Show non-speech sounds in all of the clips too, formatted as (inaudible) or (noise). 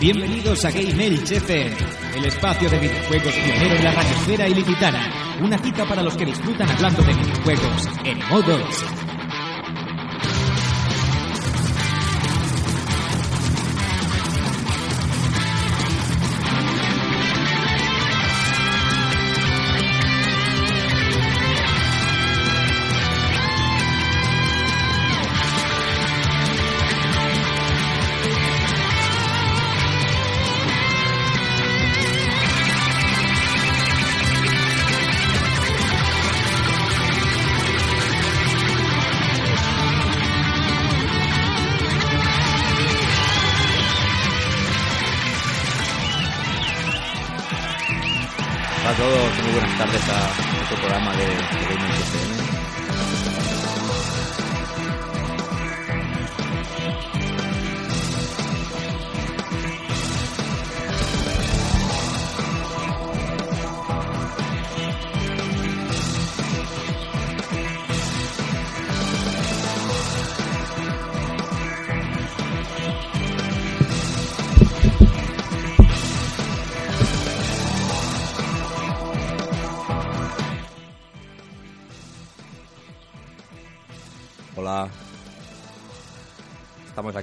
Bienvenidos a Game el espacio de videojuegos pionero en la radiosfera ilicitana. Una cita para los que disfrutan hablando de videojuegos en modo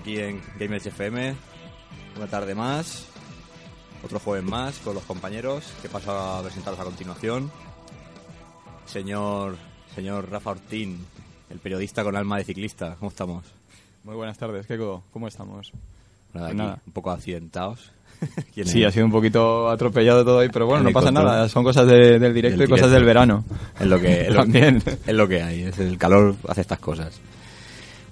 aquí en Gamers FM. Una tarde más. Otro jueves más con los compañeros que paso a presentaros a continuación. Señor, señor Rafa Ortín, el periodista con alma de ciclista. ¿Cómo estamos? Muy buenas tardes, Keiko. ¿Cómo estamos? Nada, Pues aquí, nada. un poco accidentados. (laughs) ¿Quién Sí, es? ha sido un poquito atropellado todo ahí, pero bueno, En no pasa nada. Son cosas de- del directo y cosas del verano. Es lo que, es lo, (laughs) También. es lo que hay, es el calor hace estas cosas.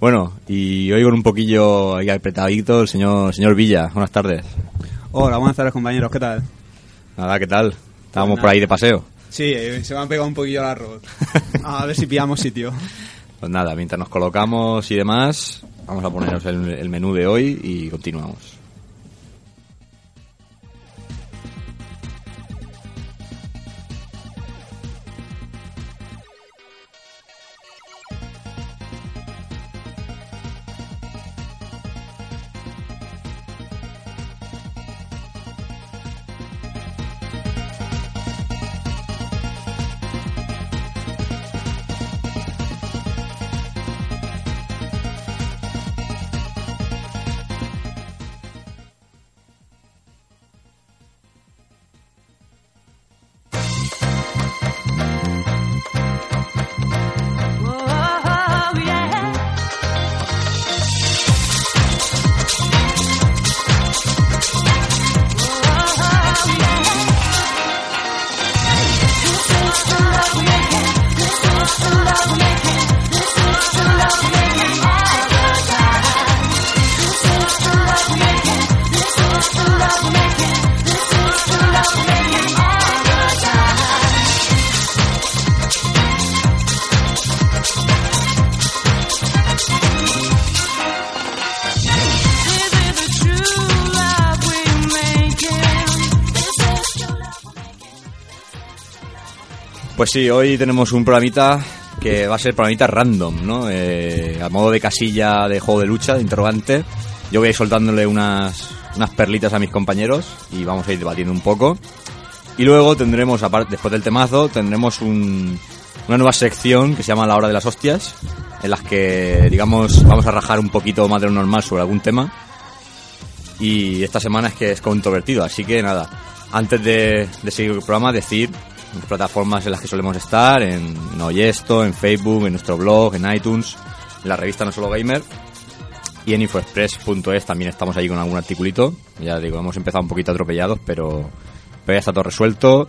Bueno, y hoy con un poquillo ahí apretadito el señor, señor Villa. Buenas tardes. Hola, buenas tardes compañeros, ¿qué tal? Nada, ¿qué tal? Estábamos Pues por ahí de paseo. Sí, eh, se me han pegado un poquillo el arroz. (laughs) A ver si pillamos sitio. Pues nada, mientras nos colocamos y demás, vamos a poneros el, el menú de hoy y continuamos. Pues sí, hoy tenemos un programita que va a ser programita random, ¿no? Eh, a modo de casilla de juego de lucha, de interrogante. Yo voy a ir soltándole unas, unas perlitas a mis compañeros y vamos a ir debatiendo un poco. Y luego tendremos, aparte, después del temazo, tendremos un- una nueva sección que se llama La Hora de las Hostias, en las que, digamos, vamos a rajar un poquito más de lo normal sobre algún tema. Y esta semana es que es controvertido, así que nada, antes de, de seguir el programa, decir plataformas en las que solemos estar, en, Oyesto, en Facebook, en nuestro blog, en iTunes, en la revista No Solo Gamer y en infoexpress.es también estamos ahí con algún articulito. Ya digo, hemos empezado un poquito atropellados, pero, pero ya está todo resuelto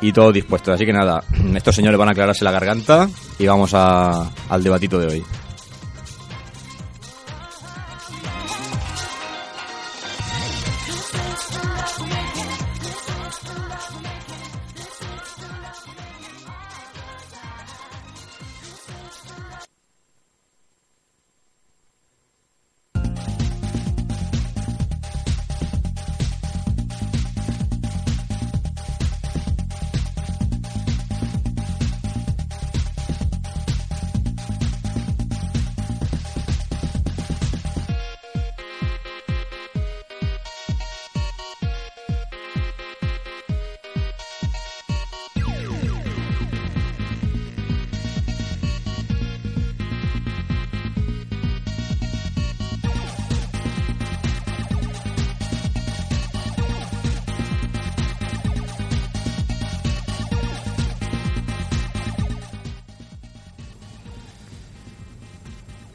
y todo dispuesto. Así que nada, estos señores van a aclararse la garganta y vamos a, al debatito de hoy.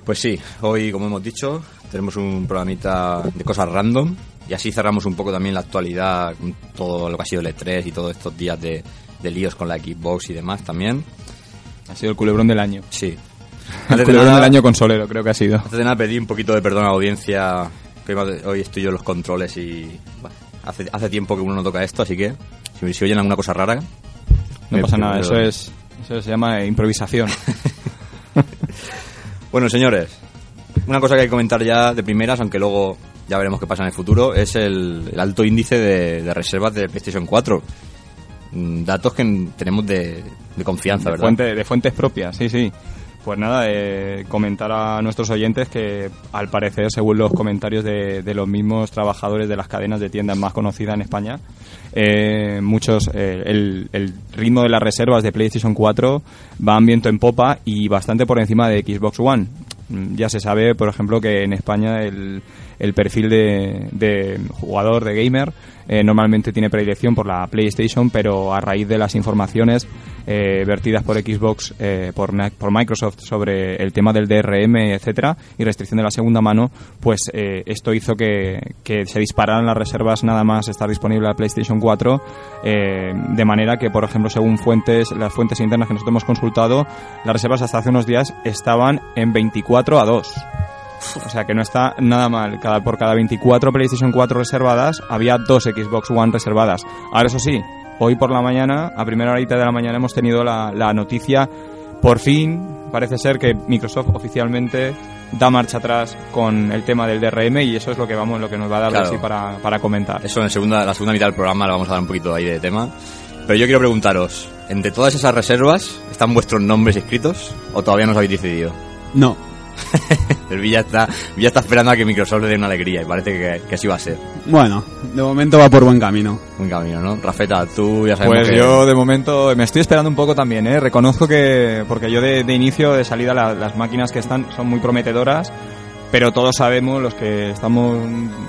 Pues sí, hoy, como hemos dicho, tenemos un programita de cosas random y así cerramos un poco también la actualidad, con todo lo que ha sido el E3 y todos estos días de, de líos con la Xbox y demás también. Ha sido el culebrón del año. Sí. El culebrón del año consolero, creo que ha sido. antes de nada, pedí un poquito de perdón a la audiencia, que hoy- estoy yo en los controles y bueno, hace, hace tiempo que uno no toca esto, así que si, si oyen alguna cosa rara... No pasa nada, eso es eso se llama improvisación. (laughs) Bueno, señores, una cosa que hay que comentar ya de primeras, aunque luego ya veremos qué pasa en el futuro, es el, el alto índice de, de reservas de PlayStation 4. Mm, Datos que tenemos de, de confianza, de, ¿verdad? fuente- de fuentes propias, sí, sí. Pues nada, eh, comentar a nuestros oyentes que al parecer, según los comentarios de, de los mismos trabajadores de las cadenas de tiendas más conocidas en España, eh, muchos, eh, el, el ritmo de las reservas de PlayStation 4 van viento en popa y bastante por encima de Xbox One. Mm, Ya se sabe, por ejemplo, que en España el, el perfil de, de jugador, de gamer, eh, normalmente tiene predilección por la PlayStation, pero a raíz de las informaciones eh, vertidas por Xbox, eh, por, por Microsoft sobre el tema del DRM, etcétera, y restricción de la segunda mano, pues eh, esto hizo que, que se dispararan las reservas nada más estar disponible la PlayStation 4, eh, de manera que, por ejemplo, según fuentes, las fuentes internas que nosotros hemos consultado, las reservas hasta hace unos días estaban en 24 a 2. O sea que no está nada mal. Cada, por cada 24 PlayStation 4 reservadas, había dos Xbox One reservadas. Ahora, eso sí, hoy por la mañana, a primera horita de la mañana, hemos tenido la, la noticia. Por fin, parece ser que Microsoft oficialmente da marcha atrás con el tema del DRM y eso es lo que vamos, lo que nos va a dar Claro. así para, para comentar. Eso en el segunda, la segunda mitad del programa le vamos a dar un poquito ahí de tema. Pero yo quiero preguntaros, ¿entre todas esas reservas están vuestros nombres escritos o todavía no os habéis decidido? No. (laughs) El Villa está, Villa está esperando a que Microsoft le dé una alegría y parece que, que así va a ser. Bueno, de momento va por buen camino. Un camino, ¿no? Rafeta, tú ya sabemos Pues que... yo de momento me estoy esperando un poco también, ¿eh? Reconozco que, porque yo de, de inicio, de salida, la- las máquinas que están son muy prometedoras, pero todos sabemos, los que estamos,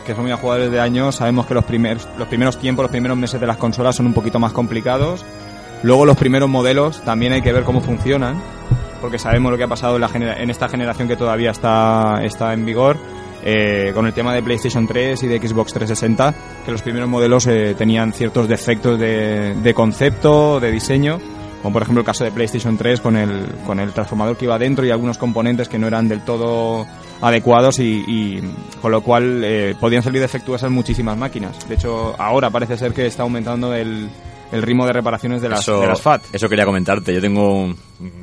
que somos ya jugadores de años, sabemos que los primeros, los primeros tiempos, los primeros meses de las consolas son un poquito más complicados. Luego los primeros modelos también hay que ver cómo funcionan, porque sabemos lo que ha pasado en, la genera- en esta generación que todavía está, está en vigor. eh, con el tema de PlayStation 3 y de Xbox 360, que los primeros modelos eh, tenían ciertos defectos de, de concepto, de diseño, como por ejemplo el caso de PlayStation 3 con el, con el transformador que iba dentro y algunos componentes que no eran del todo adecuados y, y con lo cual eh, podían salir defectuosas muchísimas máquinas. De hecho, ahora parece ser que está aumentando el, el ritmo de reparaciones de las, eso, de las FAT. Eso quería comentarte. Yo tengo un,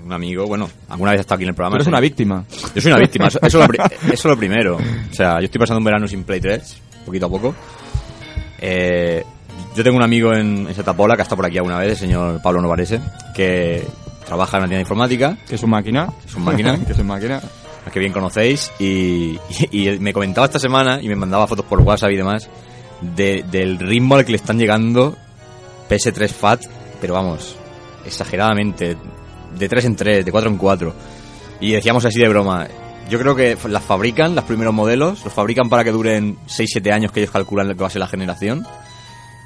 un amigo, bueno, alguna vez ha estado aquí en el programa. Tú eres sí. una víctima. Yo soy una víctima, eso, eso, es lo (laughs) eso primero. O sea, yo estoy pasando un verano sin Play 3, poquito a poco. Eh, yo tengo un amigo en, en Setapola que ha estado por aquí alguna vez, el señor Pablo Novarese, que trabaja en una tienda de informática, Que es un máquina. Es un máquina. (laughs) que es un máquina. a que bien conocéis, y, y, y me comentaba esta semana y me mandaba fotos por WhatsApp y demás de- del ritmo al que le están llegando PS3 FAT, pero vamos, exageradamente, de 3 en 3, de 4 en 4. Y decíamos así de broma, yo creo que las fabrican, los primeros modelos, los fabrican para que duren 6-7 años que ellos calculan que va a ser la generación.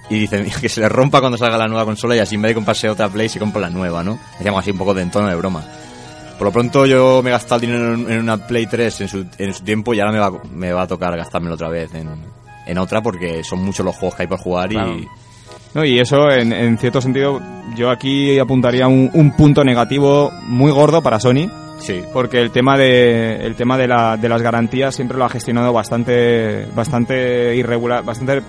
Y dicen (laughs) que se les rompa cuando salga la nueva consola y así en vez de comprarse otra Play se compra la nueva, ¿no? Decíamos así un poco de en tono de broma. Por lo pronto yo me he gastado el dinero en una Play 3 en su, en su tiempo y ahora me va, me va a tocar gastármelo otra vez en, en otra porque son muchos los juegos que hay por jugar Claro. y... No, y eso, en, en cierto sentido, yo aquí apuntaría un, un punto negativo muy gordo para Sony, Sí, porque el tema de el tema de, la, de las garantías siempre lo ha gestionado bastante bastante irregular bastante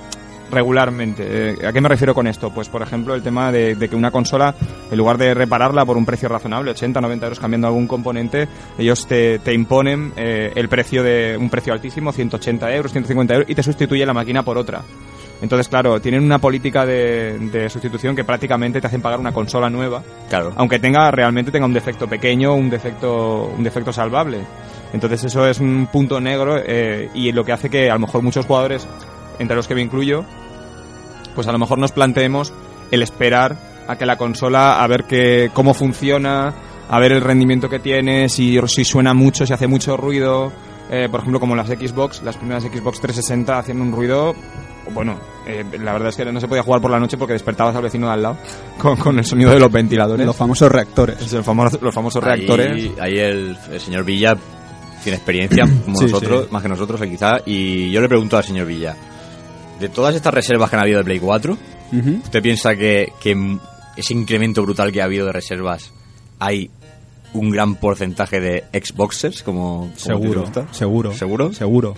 regularmente. Eh, a qué me refiero con esto pues por ejemplo el tema de, de que una consola en lugar de repararla por un precio razonable 80 90 euros cambiando algún componente ellos te, te imponen eh, el precio de un precio altísimo 180 euros 150 euros y te sustituye la máquina por otra entonces claro tienen una política de, de sustitución que prácticamente te hacen pagar una consola nueva claro. aunque tenga realmente tenga un defecto pequeño, un defecto, un defecto salvable. Entonces eso es un punto negro eh, y lo que hace que a lo mejor muchos jugadores, entre los que me incluyo, pues a lo mejor nos planteemos el esperar a que la consola, a ver que, cómo funciona, a ver el rendimiento que tiene, si, si suena mucho, si hace mucho ruido. Eh, por ejemplo, como las Xbox, las primeras Xbox 360 hacían un ruido. Bueno, eh, la verdad es que no se podía jugar por la noche porque despertabas al vecino de al lado (laughs) con, con el sonido de los ventiladores. Los famosos reactores. Es el famoso- los famosos Ahí- reactores. Ahí el, el señor Villa tiene experiencia (coughs) como Sí, nosotros, sí. más que nosotros quizá, y yo le pregunto al señor Villa, de todas estas reservas que han habido de Play 4, Ujú. ¿usted piensa que, que ese incremento brutal que ha habido de reservas hay un gran porcentaje de Xboxers como, como Seguro, seguro. ¿Seguro? Seguro.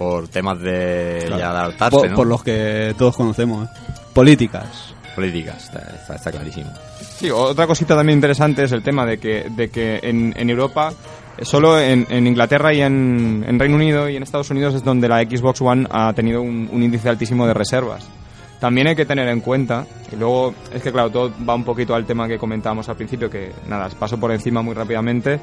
Por temas de Claro. ya adaptarse, Por, ¿no? por los que todos conocemos. ¿eh? Políticas. Políticas, está, está- está clarísimo. Sí, otra cosita también interesante es el tema de que, de que en, en Europa, eh, solo en, en Inglaterra y en, en Reino Unido y en Estados Unidos es donde la Xbox One ha tenido un, un índice altísimo de reservas. También hay que tener en cuenta, y luego es que claro, todo va un poquito al tema que comentábamos al principio, que nada, paso por encima muy rápidamente.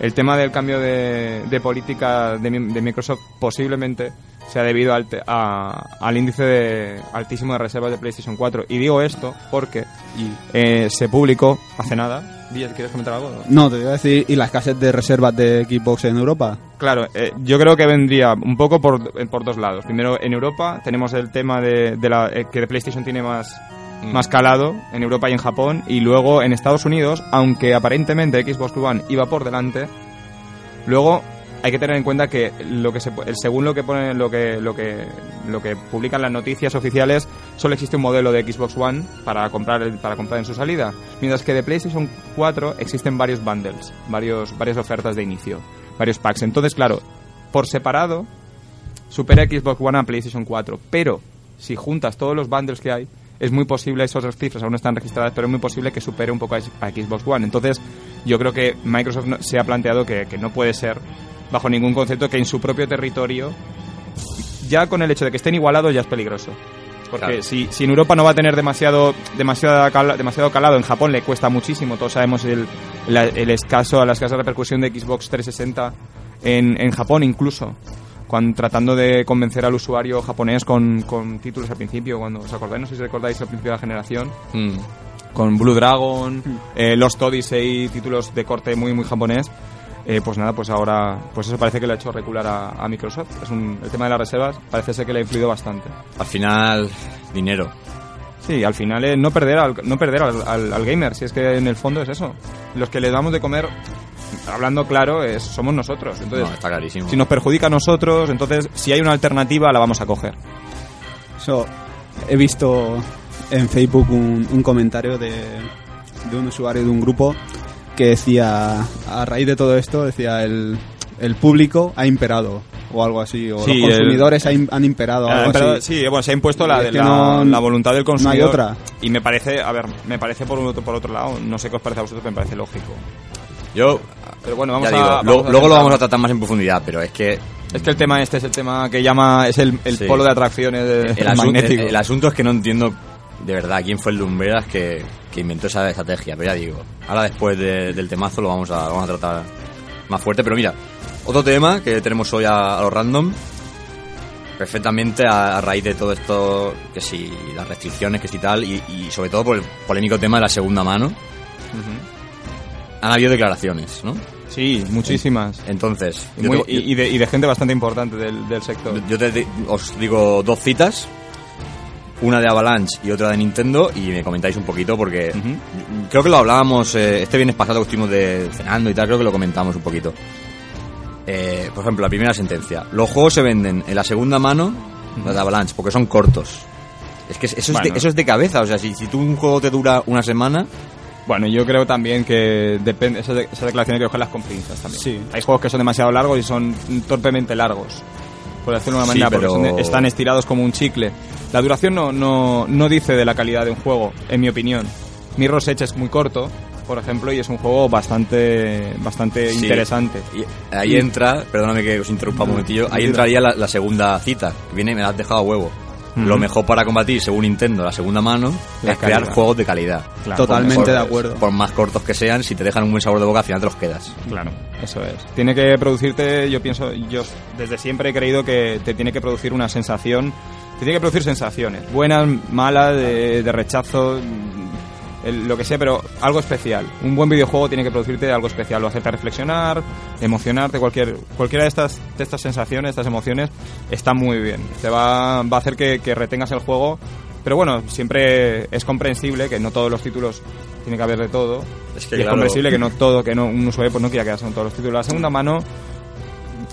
El tema del cambio de, de política de, de Microsoft posiblemente sea debido al, a- al índice de, altísimo de reservas de PlayStation 4. Y digo esto porque eh, se publicó hace nada. ¿quieres comentar algo? No, te iba a decir, ¿y la escasez de reservas de Xbox en Europa? Claro, eh, yo creo que vendría un poco por, por dos lados. Primero, en Europa tenemos el tema de, de la, eh, que PlayStation tiene más, más calado en Europa y en Japón. Y luego en Estados Unidos, aunque aparentemente Xbox One iba por delante, luego hay que tener en cuenta que lo que se, según lo que ponen lo que lo que lo que publican las noticias oficiales solo existe un modelo de Xbox One para comprar para comprar en su salida mientras que de PlayStation 4 existen varios bundles varios varias ofertas de inicio varios packs entonces claro por separado supera Xbox One a PlayStation 4 pero si juntas todos los bundles que hay es muy posible, esas cifras aún no están registradas, pero es muy posible que supere un poco a Xbox One. Entonces, yo creo que Microsoft no- se ha planteado que, que no puede ser, bajo ningún concepto, que en su propio territorio, ya con el hecho de que estén igualados, ya es peligroso. Porque Claro. si, si en Europa no va a tener demasiado demasiado, demasiado calado, en Japón le cuesta muchísimo. Todos sabemos el, la- el escaso, la escasa repercusión de Xbox 360 en, en Japón incluso. Cuando, tratando de convencer al usuario japonés con, con títulos al principio, cuando os acordáis, no sé si recordáis al principio de la generación, Mm. con Blue Dragon, eh, Lost Odyssey, títulos de corte muy muy japonés. Eh, pues nada, pues ahora, pues eso parece que le ha hecho recular a, a Microsoft. Es un- el tema de las reservas parece ser que le ha influido bastante. Al final, dinero. Sí, al final es no perder al, no perder al, al- al gamer, si es que en el fondo es eso. Los que les damos de comer, hablando claro, es, somos nosotros. Entonces, No, está clarísimo. si nos perjudica a nosotros, entonces si hay una alternativa la vamos a coger. Eso, he visto en Facebook un, un comentario de, de un usuario de un grupo que decía, a raíz de todo esto, decía, el, el público ha imperado, o algo así, o Sí, los consumidores im- han imperado, algo así. sí, bueno, se ha impuesto la, de la, no- la voluntad del no hay consumidor. otra. Y me parece, a ver, me parece por, un otro, por otro lado, no sé qué os parece a vosotros, pero me parece lógico. Yo, Pero bueno, vamos ya a. digo, vamos luego, a luego lo vamos a tratar más en profundidad, pero es que Es que el tema este es el tema que llama. Es el, el Sí. polo de atracciones de, el, el- asunto es que no entiendo de verdad quién fue el Lumbreras que, que inventó esa estrategia. Pero ya digo, ahora después de- del temazo lo vamos a, lo vamos a tratar más fuerte. Pero mira, otro tema que tenemos hoy a, a los random, perfectamente a, a raíz de todo esto, que si las restricciones, que si tal, y, y sobre todo por el polémico tema de la segunda mano, han habido declaraciones, ¿no? Sí, muchísimas. Entonces, yo muy- te- y- y de, y de gente bastante importante del, del sector. Yo te os digo dos citas, una de Avalanche y otra de Nintendo, y me comentáis un poquito porque creo que lo hablábamos eh, este viernes pasado que estuvimos de, cenando y tal, creo que lo comentamos un poquito. Eh, por ejemplo, la primera sentencia. Los juegos se venden en la segunda mano, de Avalanche, porque son cortos. Es que eso, es de, eso es de cabeza, o sea, si, si tú un juego te dura una semana, Bueno, yo creo también que depende. Esa, de- esa declaración hay que cogerlas con pinzas también. Sí. Hay juegos que son demasiado largos y son torpemente largos. Por decirlo de una Sí, manera, pero- porque son- están estirados como un chicle. La duración no, no, no dice de la calidad de un juego, en mi opinión. Mirror's Edge es muy corto, por ejemplo, y es un juego bastante, bastante Sí. interesante. y ahí entra, perdóname que os interrumpa un momentillo, ahí entraría la, la segunda cita, que viene me la has dejado a huevo. Lo mejor para combatir, según Nintendo, la segunda mano, La es crear juegos de calidad. Claro, Totalmente de acuerdo. Por más cortos que sean, si te dejan un buen sabor de boca, al final te los quedas. Claro, eso es. Tiene que producirte, yo pienso, yo desde siempre he creído que te tiene que producir una sensación, te tiene que producir sensaciones, buenas, malas, de, de rechazo, el- lo que sea, pero algo especial. Un buen videojuego tiene que producirte algo especial, o hacerte reflexionar, emocionarte, cualquier, cualquiera de estas, de estas sensaciones, estas emociones, está muy bien. Te va, va a hacer que, que retengas el juego, pero bueno, siempre es comprensible que no todos los títulos tiene que haber de todo. Es que, y es comprensible que no todo, que no, un usuario pues no quiera quedarse con todos los títulos. La segunda mano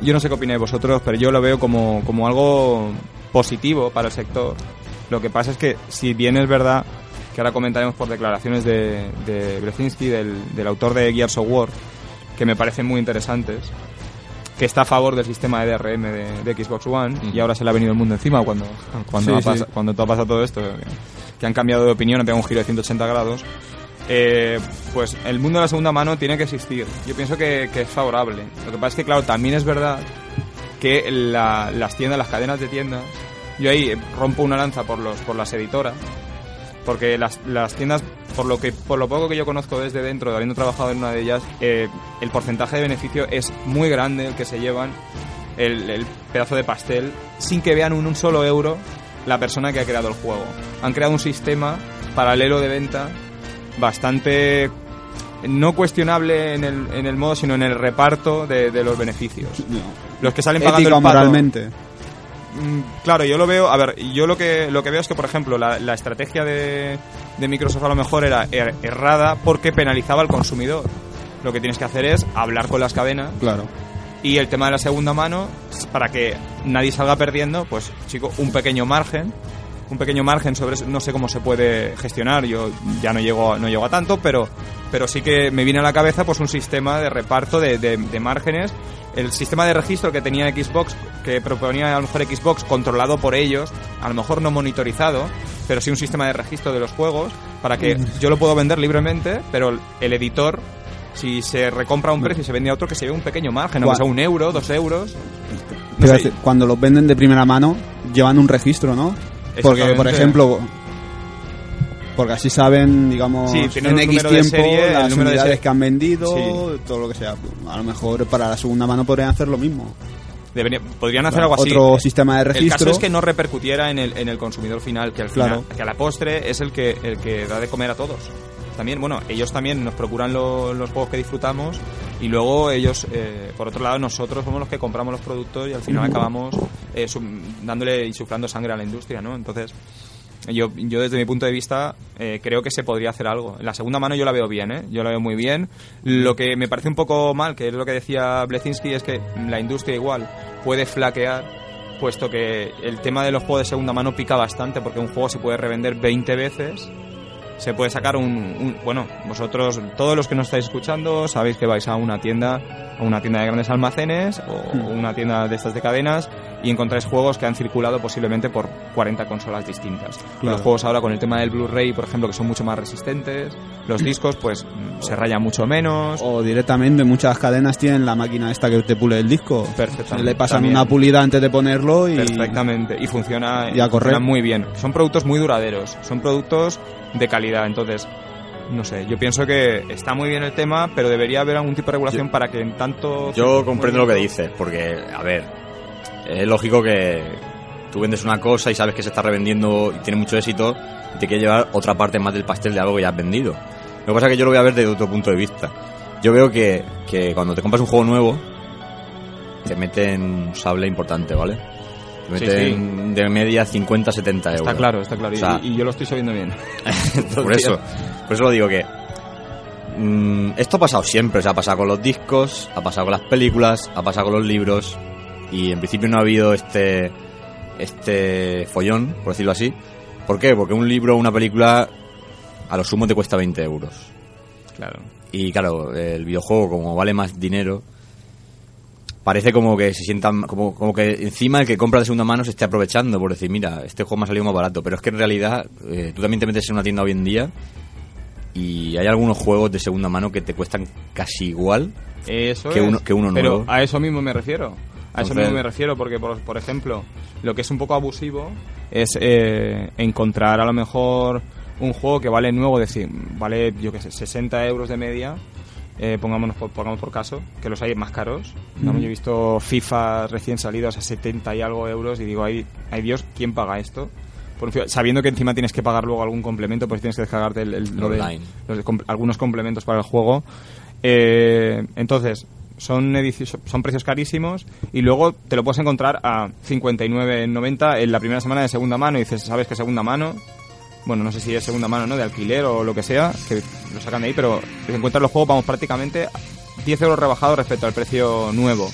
yo no sé qué opináis vosotros, pero yo lo veo como, como algo positivo para el sector. Lo que pasa es que, si bien es verdad que ahora comentaremos por declaraciones de, de Brezinski, del, del autor de Gears of War, que me parecen muy interesantes, que está a favor del sistema de DRM de, de Xbox One y ahora se le ha venido el mundo encima cuando, cuando, Sí, ha sí. cuando todo ha pasado todo esto, que, que han cambiado de opinión, han pegado un giro de 180 grados. eh, pues el mundo de la segunda mano tiene que existir. Yo pienso que, que es favorable. Lo que pasa es que, claro, también es verdad que la- las tiendas, las cadenas de tiendas, yo ahí rompo una lanza por, los, por las editoras, porque las, las tiendas, por lo que por lo poco que yo conozco desde dentro, habiendo trabajado en una de ellas, eh, el porcentaje de beneficio es muy grande el que se llevan el, el pedazo de pastel sin que vean un, un solo euro la persona que ha creado el juego. Han creado un sistema paralelo de venta bastante no cuestionable en el, en el modo, sino en el reparto de, de los beneficios. Los que salen pagando Ética el pato, moralmente. Mm, Claro, yo lo veo, a ver, yo lo que lo que veo es que, por ejemplo, la, la estrategia de, de Microsoft a lo mejor era er- errada porque penalizaba al consumidor. Lo que tienes que hacer es hablar con las cadenas Claro. y el tema de la segunda mano, para que nadie salga perdiendo, pues, chico, un pequeño margen, un pequeño margen sobre eso, no sé cómo se puede gestionar, yo ya no llego, no llego a tanto, pero, pero sí que me viene a la cabeza pues un sistema de reparto de, de- de márgenes, el sistema de registro que tenía Xbox, que proponía a lo mejor Xbox controlado por ellos, a lo mejor no monitorizado, pero sí un sistema de registro de los juegos, para que yo lo puedo vender libremente, pero el editor si se recompra a un precio y se vende a otro, que se lleve un pequeño margen, aunque sea un euro, dos euros. No sé, cuando los venden de primera mano, llevan un registro, ¿no? Porque, por ejemplo, porque así saben, digamos, Sí, en X tiempo serie, las unidades que han vendido, Sí. todo lo que sea. A lo mejor para la segunda mano podrían hacer lo mismo. debería- podrían hacer algo así. Otro sistema de El caso registro. es que no repercutiera en el, en el consumidor final, que al Claro. final, que a la postre es el que, el que da de comer a todos. También, bueno, ellos también nos procuran lo- los juegos que disfrutamos y luego ellos, eh, por otro lado, nosotros somos los que compramos los productos y al final acabamos eh, dándole y suflando sangre a la industria, ¿no? Entonces, yo, yo desde mi punto de vista eh, creo que se podría hacer algo. La segunda mano yo la veo bien, ¿eh? Yo la veo muy bien. Lo que me parece un poco mal, que es lo que decía Blezinski, es que la industria igual puede flaquear, puesto que el tema de los juegos de segunda mano pica bastante, porque un juego se puede revender 20 veces. Se puede sacar un, un- Bueno, vosotros, todos los que nos estáis escuchando, sabéis que vais a una tienda, a una tienda de grandes almacenes o una tienda de estas de cadenas y encontráis juegos que han circulado posiblemente por 40 consolas distintas. Claro. Los juegos ahora con el tema del Blu-ray, por ejemplo, que son mucho más resistentes, los discos pues mm, se rayan mucho menos. O directamente muchas cadenas tienen la máquina esta que te pule el disco. Perfectamente, Le pasan también. una pulida antes de ponerlo y Perfectamente. Y funciona, Y a correr. funciona muy bien. Son productos muy duraderos. Son productos de calidad. Entonces, no sé, yo pienso que está muy bien el tema, pero debería haber algún tipo de regulación Yo- para que en tanto... Yo comprendo lo que dices, porque, a ver, es lógico que tú vendes una cosa y sabes que se está revendiendo y tiene mucho éxito y te quieres llevar otra parte más del pastel de algo que ya has vendido. Lo que pasa es que yo lo voy a ver desde otro punto de vista. Yo veo que, que cuando te compras un juego nuevo, te meten un sable importante, ¿vale? Sí, de media 50, 70 euros. Está claro, está claro. Y- O sea, y, y yo lo estoy sabiendo bien. (laughs) por eso, por eso lo digo que mm, esto ha pasado siempre, o sea, ha pasado con los discos, ha pasado con las películas, ha pasado con los libros y en principio no ha habido este este follón, por decirlo así. ¿Por qué? Porque un libro o una película a lo sumo te cuesta 20 euros. Claro. Y claro, el videojuego como vale más dinero, parece como que se sientan, como, como que encima el que compra de segunda mano se esté aprovechando por decir, mira, este juego me ha salido más barato. Pero es que en realidad eh, tú también te metes en una tienda hoy en día y hay algunos juegos de segunda mano que te cuestan casi igual. Eso Que es. uno- que uno Pero nuevo. a eso mismo me refiero. A eso mismo me refiero porque, por, por ejemplo, lo que es un poco abusivo es eh, encontrar a lo mejor un juego que vale nuevo, decir, vale, yo qué sé, 60 euros de media, eh, pongámonos por, pongamos por caso, que los hay más caros. Vamos, Yo he visto FIFA recién salidos a 70 y algo euros y digo, ay, ay Dios, ¿quién paga esto? Por sabiendo que encima tienes que pagar luego algún complemento, pues tienes que descargarte el, el- lo de- los algunos complementos para el juego. Eh, entonces, son, son precios carísimos y luego te lo puedes encontrar a 59,90 en la primera semana de segunda mano y dices, ¿sabes qué segunda mano? Bueno, no sé si es segunda mano, ¿no? De alquiler o lo que sea, que lo sacan de ahí, pero te encuentras los juegos, vamos, prácticamente 10 euros rebajados respecto al precio nuevo.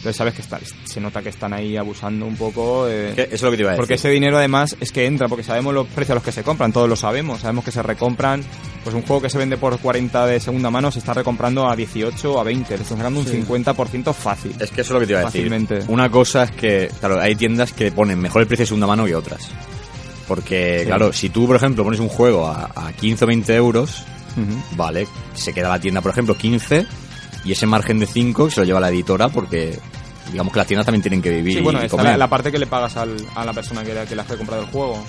Entonces sabes que está, se nota que están ahí abusando un poco. eh, eso es lo que te iba a decir. porque ese dinero además es que entra, porque sabemos los precios a los que se compran, todos lo sabemos, sabemos que se recompran, pues un juego que se vende por 40 de segunda mano se está recomprando a 18 o a 20, le están sacando un 50% fácil. Es que eso es lo que te iba a decir. Fácilmente. Una cosa es que, claro, hay tiendas que ponen mejor el precio de segunda mano que otras. Porque, Sí. claro, si tú, por ejemplo, pones un juego a, a 15 o 20 euros, vale, se queda la tienda, por ejemplo, 15 y ese margen de 5 se lo lleva la editora porque, digamos que las tiendas también tienen que vivir Sí, bueno, y comer. la, la parte que le pagas al- a la persona que, que le ha comprado el juego.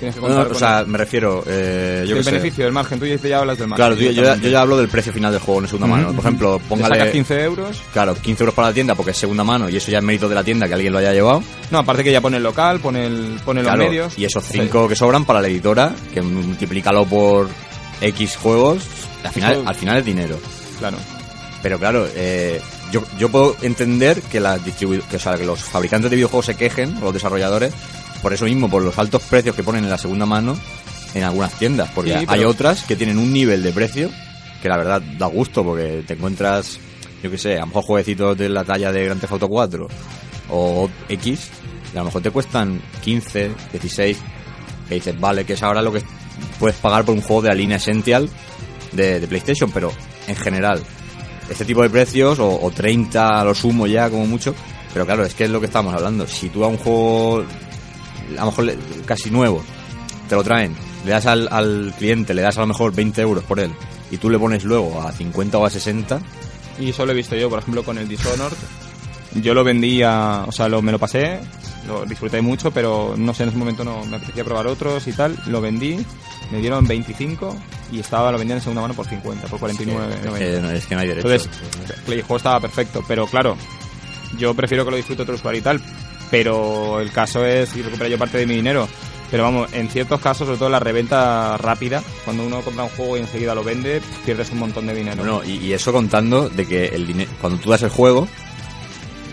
Tienes que No, o sea, me refiero, eh, yo el qué sé. beneficio, el margen. Tú ya ya hablas del margen. Claro, tú- yo, ya, yo ya hablo del precio final del juego en segunda mano. Por ejemplo, Le póngale... sacas 15 euros. Claro, 15 euros para la tienda porque es segunda mano y eso ya es mérito de la tienda que alguien lo haya llevado. No, aparte que ya pone el local, pone, el, pone Claro, los medios. y esos 5 que sobran para la editora, que multiplícalo por X juegos, al final, Eso- al final es dinero. Claro. Pero claro, eh, yo, yo puedo entender que, las distribu- que, o sea, que los fabricantes de videojuegos se quejen, o los desarrolladores, por eso mismo, por los altos precios que ponen en la segunda mano en algunas tiendas. Porque Sí, hay pero- otras que tienen un nivel de precio que la verdad da gusto, porque te encuentras, yo qué sé, a lo mejor jueguecitos de la talla de Grand Theft Auto 4 o X, y a lo mejor te cuestan 15, 16, que dices, vale, que es ahora lo que puedes pagar por un juego de la línea Essential de, de PlayStation, pero en general, este tipo de precios, o, o 30 a lo sumo ya, como mucho, pero claro, es que es lo que estamos hablando. Si tú a un juego, a lo mejor casi nuevo, te lo traen, le das al, al cliente, le das a lo mejor 20 euros por él, y tú le pones luego a 50 o a 60, Y eso lo he visto yo, por ejemplo, con el Dishonored. Yo lo vendía, o sea, lo, me lo pasé, lo disfruté mucho, pero no sé, en ese momento no me apetecía probar otros y tal. Lo vendí, me dieron 25 y estaba lo vendían en segunda mano por 50, por 49. es, que, no- es que no hay derecho. Entonces, el juego estaba perfecto, pero claro, yo prefiero que lo disfrute otro usuario y tal, pero el caso es y recupero yo parte de mi dinero. Pero vamos, en ciertos casos, sobre todo la reventa rápida, cuando uno compra un juego y enseguida lo vende, pierdes un montón de dinero. No, no, y, y eso contando de que el dinero, cuando tú das el juego,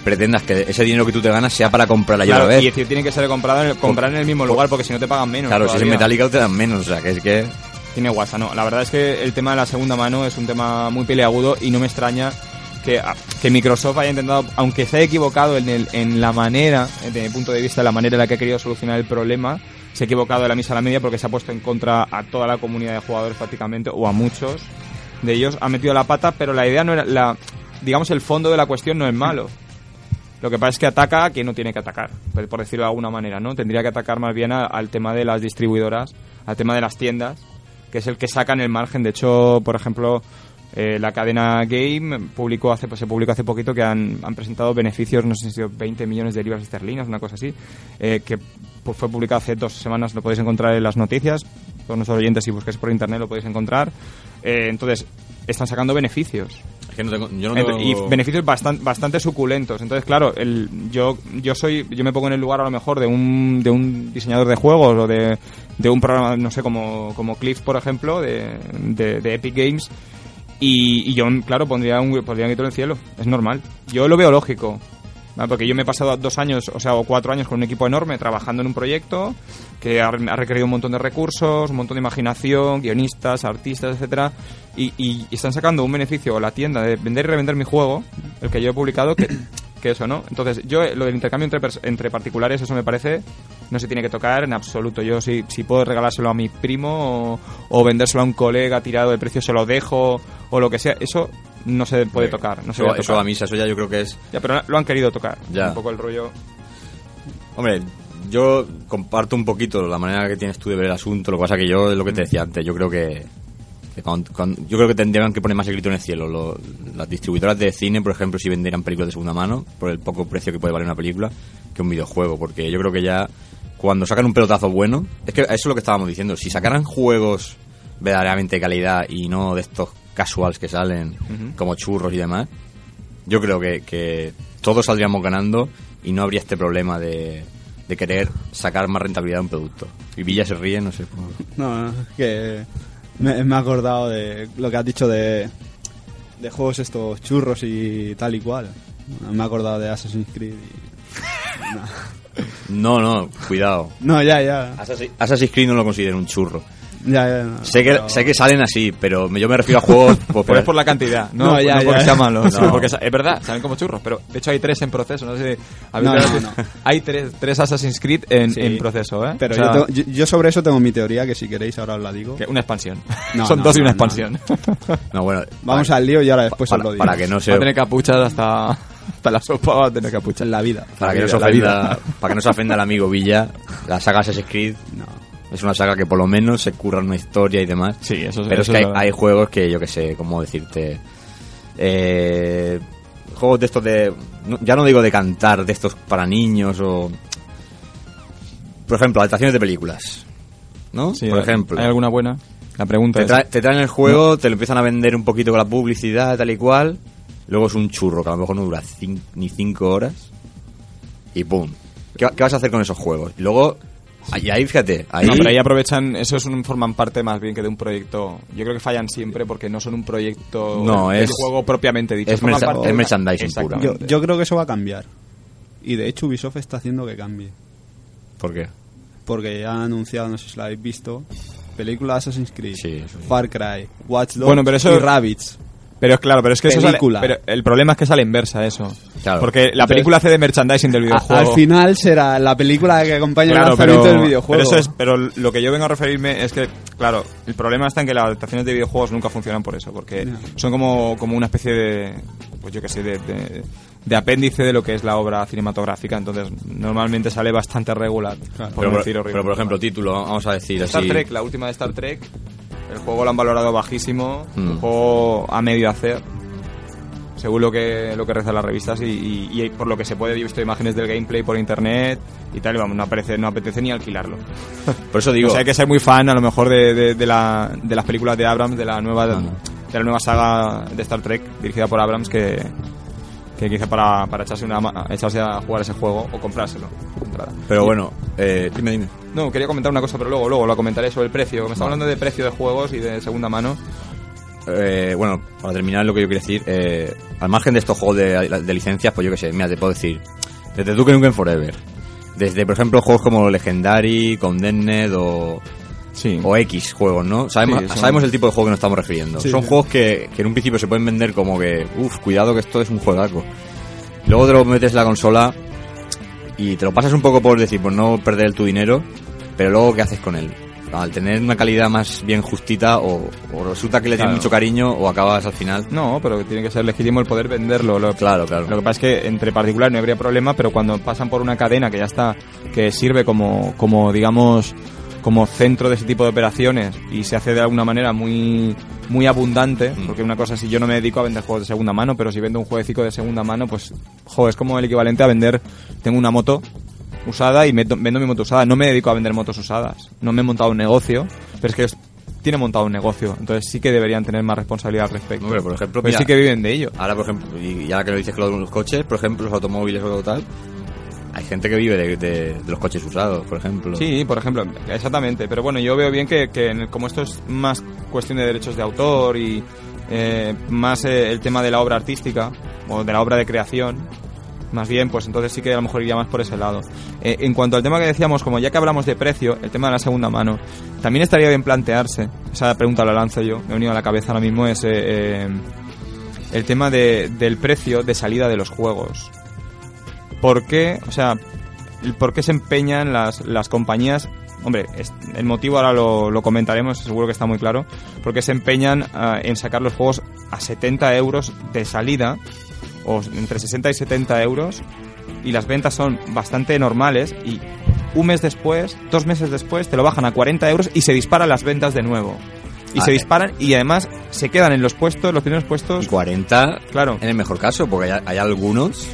pretendas que ese dinero que tú te ganas sea para Claro, otra vez. y decir, tiene que ser comprado en el, comprar en el mismo lugar porque si no te pagan menos. Claro, si es en. Metallica te dan menos, o sea, que es que... Tiene guasa, no. La verdad es que el tema de la segunda mano es un tema muy peleagudo y no me extraña que, Microsoft haya intentado, aunque se haya equivocado en, el, en la manera, desde mi punto de vista, la manera en la que ha querido solucionar el problema, se ha equivocado de la misa a la media porque se ha puesto en contra a toda la comunidad de jugadores prácticamente, o a muchos de ellos, ha metido la pata, pero la idea no era, la, digamos, el fondo de la cuestión no es malo. Lo que pasa es que ataca a quien no tiene que atacar, por por decirlo de alguna manera, ¿no? Tendría que atacar más bien al tema de las distribuidoras, al tema de las tiendas, que es el que sacan el margen. De hecho, por ejemplo, eh, la cadena Game publicó hace, pues, se publicó hace poquito que han, han presentado beneficios, no sé si han sido 20 millones de libras esterlinas, una cosa así, eh, que pues, fue publicado hace dos semanas, lo podéis encontrar en las noticias, con nuestros oyentes si buscáis por internet lo podéis encontrar. Eh, entonces, están sacando beneficios. Es que no tengo, yo no tengo... y beneficios bastante bastante suculentos entonces claro el, yo yo soy yo me pongo en el lugar a lo mejor de un de un diseñador de juegos o de, de un programa no sé como como Cliff por ejemplo de, de, de Epic Games y, y yo claro pondría un pondría un en el cielo. Es normal. Yo lo veo lógico porque yo me he pasado dos años o sea o cuatro años con un equipo enorme trabajando en un proyecto que ha, requerido un montón de recursos un montón de imaginación guionistas artistas etcétera y, y- y están sacando un beneficio a la tienda de vender y revender mi juego el que yo he publicado que, que eso no entonces yo eh, lo del intercambio entre, entre particulares eso me parece no se tiene que tocar en absoluto yo si, si puedo regalárselo a mi primo o, o vendérselo a un colega tirado de precio se lo dejo o lo que sea eso no se puede tocar no se eso, debe eso tocar. a mí, eso ya yo creo que es... Ya, pero lo han querido tocar Ya. un poco el rollo Hombre, yo comparto un poquito la manera que tienes tú de ver el asunto. Lo que pasa que yo, es lo que te decía antes, yo creo que cuando- cuando- yo creo que tendrían que poner más el grito en el cielo. Lo- las distribuidoras de cine, por ejemplo, si vendieran películas de segunda mano, por el poco precio que puede valer una película, que un videojuego. Porque yo creo que ya, cuando sacan un pelotazo bueno, es que eso es lo que estábamos diciendo. Si sacaran juegos verdaderamente de calidad y no de estos casuals que salen como churros y demás, yo creo que, que todos saldríamos ganando y no habría este problema de, de querer sacar más rentabilidad de un producto. Y Villa se ríe, no sé. por- No, no, es que me, me he acordado de lo que has dicho de, de juegos estos churros y tal y cual. Me he acordado de Assassin's Creed y... (laughs) No, no, cuidado. No, ya, ya. Assassin's Creed no lo considero un churro. Ya, ya, no, Sé que, pero- sé que salen así, pero yo me refiero a juegos... (laughs) pues, Pero es por- la cantidad, no, No, ya, no porque ya. sean malos, porque es verdad, salen como churros, pero de hecho hay tres en proceso, no sé si hay tres, tres Assassin's Creed en, Sí. en proceso, ¿eh? Pero O sea, yo, tengo- yo, yo sobre eso tengo mi teoría, que si queréis ahora os la digo. que una expansión. Son dos y una expansión. No, bueno, Vamos para, al lío y ahora después os para, lo digo. para que no se... Va a tener capuchas hasta, hasta la sopa, va a tener capuchas. En la vida. Para que, no se ofenda, para que no se ofenda el amigo Villa, la saga Assassin's Creed No. Es una saga que por lo menos se curra una historia y demás. Sí, eso Pero eso es que hay, juegos que yo que sé, cómo decirte. Eh, juegos de estos de. no- ya no digo de cantar, de estos para niños o. Por ejemplo, adaptaciones de películas. ¿No? Sí, por ejemplo. ¿Hay alguna buena? La pregunta Te, es... trae- te traen el juego, te lo empiezan a vender un poquito con la publicidad, tal y cual. Luego es un churro que a lo mejor no dura ni cinco horas. Y ¡pum! ¿Qué, va- qué vas a hacer con esos juegos? Luego. Y ahí, fíjate. Ahí, No, pero ahí aprovechan, eso es un, forman parte más bien que de un proyecto. Yo creo que fallan siempre porque no son un proyecto No, del es- juego propiamente dicho. es forman mercha- parte es de una- merchandising puro. Yo, creo que eso va a cambiar. Y de hecho Ubisoft está haciendo que cambie. ¿Por qué? Porque ya han anunciado, no sé si lo habéis visto, película Assassin's Creed, Sí, eso sí. Far Cry, Watch Dogs Bueno, pero eso- y Rabbids. Pero es claro, pero es que eso sale, Película. pero el problema es que sale inversa eso. Claro. Porque la película hace de merchandising del A- videojuego. al final será la película que acompaña Claro, el pero, lanzamiento del videojuego. pero eso es, pero lo que yo vengo a referirme es que, claro, el problema está en que las adaptaciones de videojuegos nunca funcionan por eso, porque Ya. son como, como una especie de, pues yo que sé, de, de, de apéndice de lo que es la obra cinematográfica, entonces normalmente sale bastante regular, por Pero, no por- decir horrible. pero, por ejemplo, título, vamos a decir Star así. Trek, la última de Star Trek, el juego lo han valorado bajísimo, Mm. un juego a medio hacer, según lo que lo que rezan las revistas y, y- y por lo que se puede, yo he visto imágenes del gameplay por internet y tal, y vamos, no, aparece, no apetece ni alquilarlo. (laughs) Por eso digo. o sea, hay que ser muy fan a lo mejor de, de- de la, de las películas de Abrams, de la nueva Ajá. de la nueva saga de Star Trek dirigida por Abrams que que quizá para, para echarse, una, echarse a jugar ese juego o comprárselo. Pero bueno, eh, dime, dime. No, quería comentar una cosa, pero luego, luego lo comentaré sobre el precio. Me está hablando de precio de juegos y de segunda mano. Eh, bueno, para terminar lo que yo quiero decir, eh, al margen de estos juegos de, de licencias, pues yo que sé, mira, te puedo decir, desde Duke Nukem Forever, desde, por ejemplo, juegos como Legendary, Condemned o, Sí. o X juegos, ¿no? Sabemos, Sí, son- sabemos el tipo de juego que nos estamos refiriendo. Sí, son juegos que, que en un principio se pueden vender como que, uff, cuidado que esto es un juegaco. Luego te lo metes en la consola y te lo pasas un poco por decir, por no perder tu dinero, pero luego ¿qué haces con él? Al tener una calidad más bien justita o, o resulta que le tienes mucho cariño o acabas al final... No, pero tiene que ser legítimo el poder venderlo. Lo, Claro, claro. Lo que pasa es que entre particulares no habría problema, pero cuando pasan por una cadena que ya está, que sirve como, como digamos, como centro de ese tipo de operaciones y se hace de alguna manera muy, muy abundante, Mm. porque una cosa si yo no me dedico a vender juegos de segunda mano, pero si vendo un jueguecito de segunda mano, pues, jo, es como el equivalente a vender, tengo una moto usada y meto- vendo mi moto usada. No me dedico a vender motos usadas. No me he montado un negocio, pero es que es- tiene montado un negocio. Entonces sí que deberían tener más responsabilidad al respecto. Hombre, por ejemplo, Pues mira, sí que viven de ello. ahora por ejemplo, y ya que lo dices que los coches, por ejemplo, los automóviles o tal, hay gente que vive de, de- los coches usados, por ejemplo. Sí, por ejemplo, exactamente. Pero bueno, yo veo bien que, que en el- como esto es más cuestión de derechos de autor y eh, más eh, el tema de la obra artística o de la obra de creación, más bien, pues entonces sí que a lo mejor iría más por ese lado. Eh, en cuanto al tema que decíamos, como ya que hablamos de precio, el tema de la segunda mano, también estaría bien plantearse, esa pregunta la lanzo yo, me ha venido a la cabeza ahora mismo, es eh, el tema de- del precio de salida de los juegos. ¿Por qué? O sea, por qué se empeñan las, las compañías. Hombre, el motivo ahora lo, lo comentaremos, seguro que está muy claro. Porque se empeñan ah, en sacar los juegos a 70 euros de salida, o entre 60 y 70 euros, y las ventas son bastante normales. Y un mes después, dos meses después, te lo bajan a 40 euros y se disparan las ventas de nuevo. Y se disparan y además se quedan en los puestos, los primeros puestos. Y 40 Claro. en el mejor caso, porque hay, hay algunos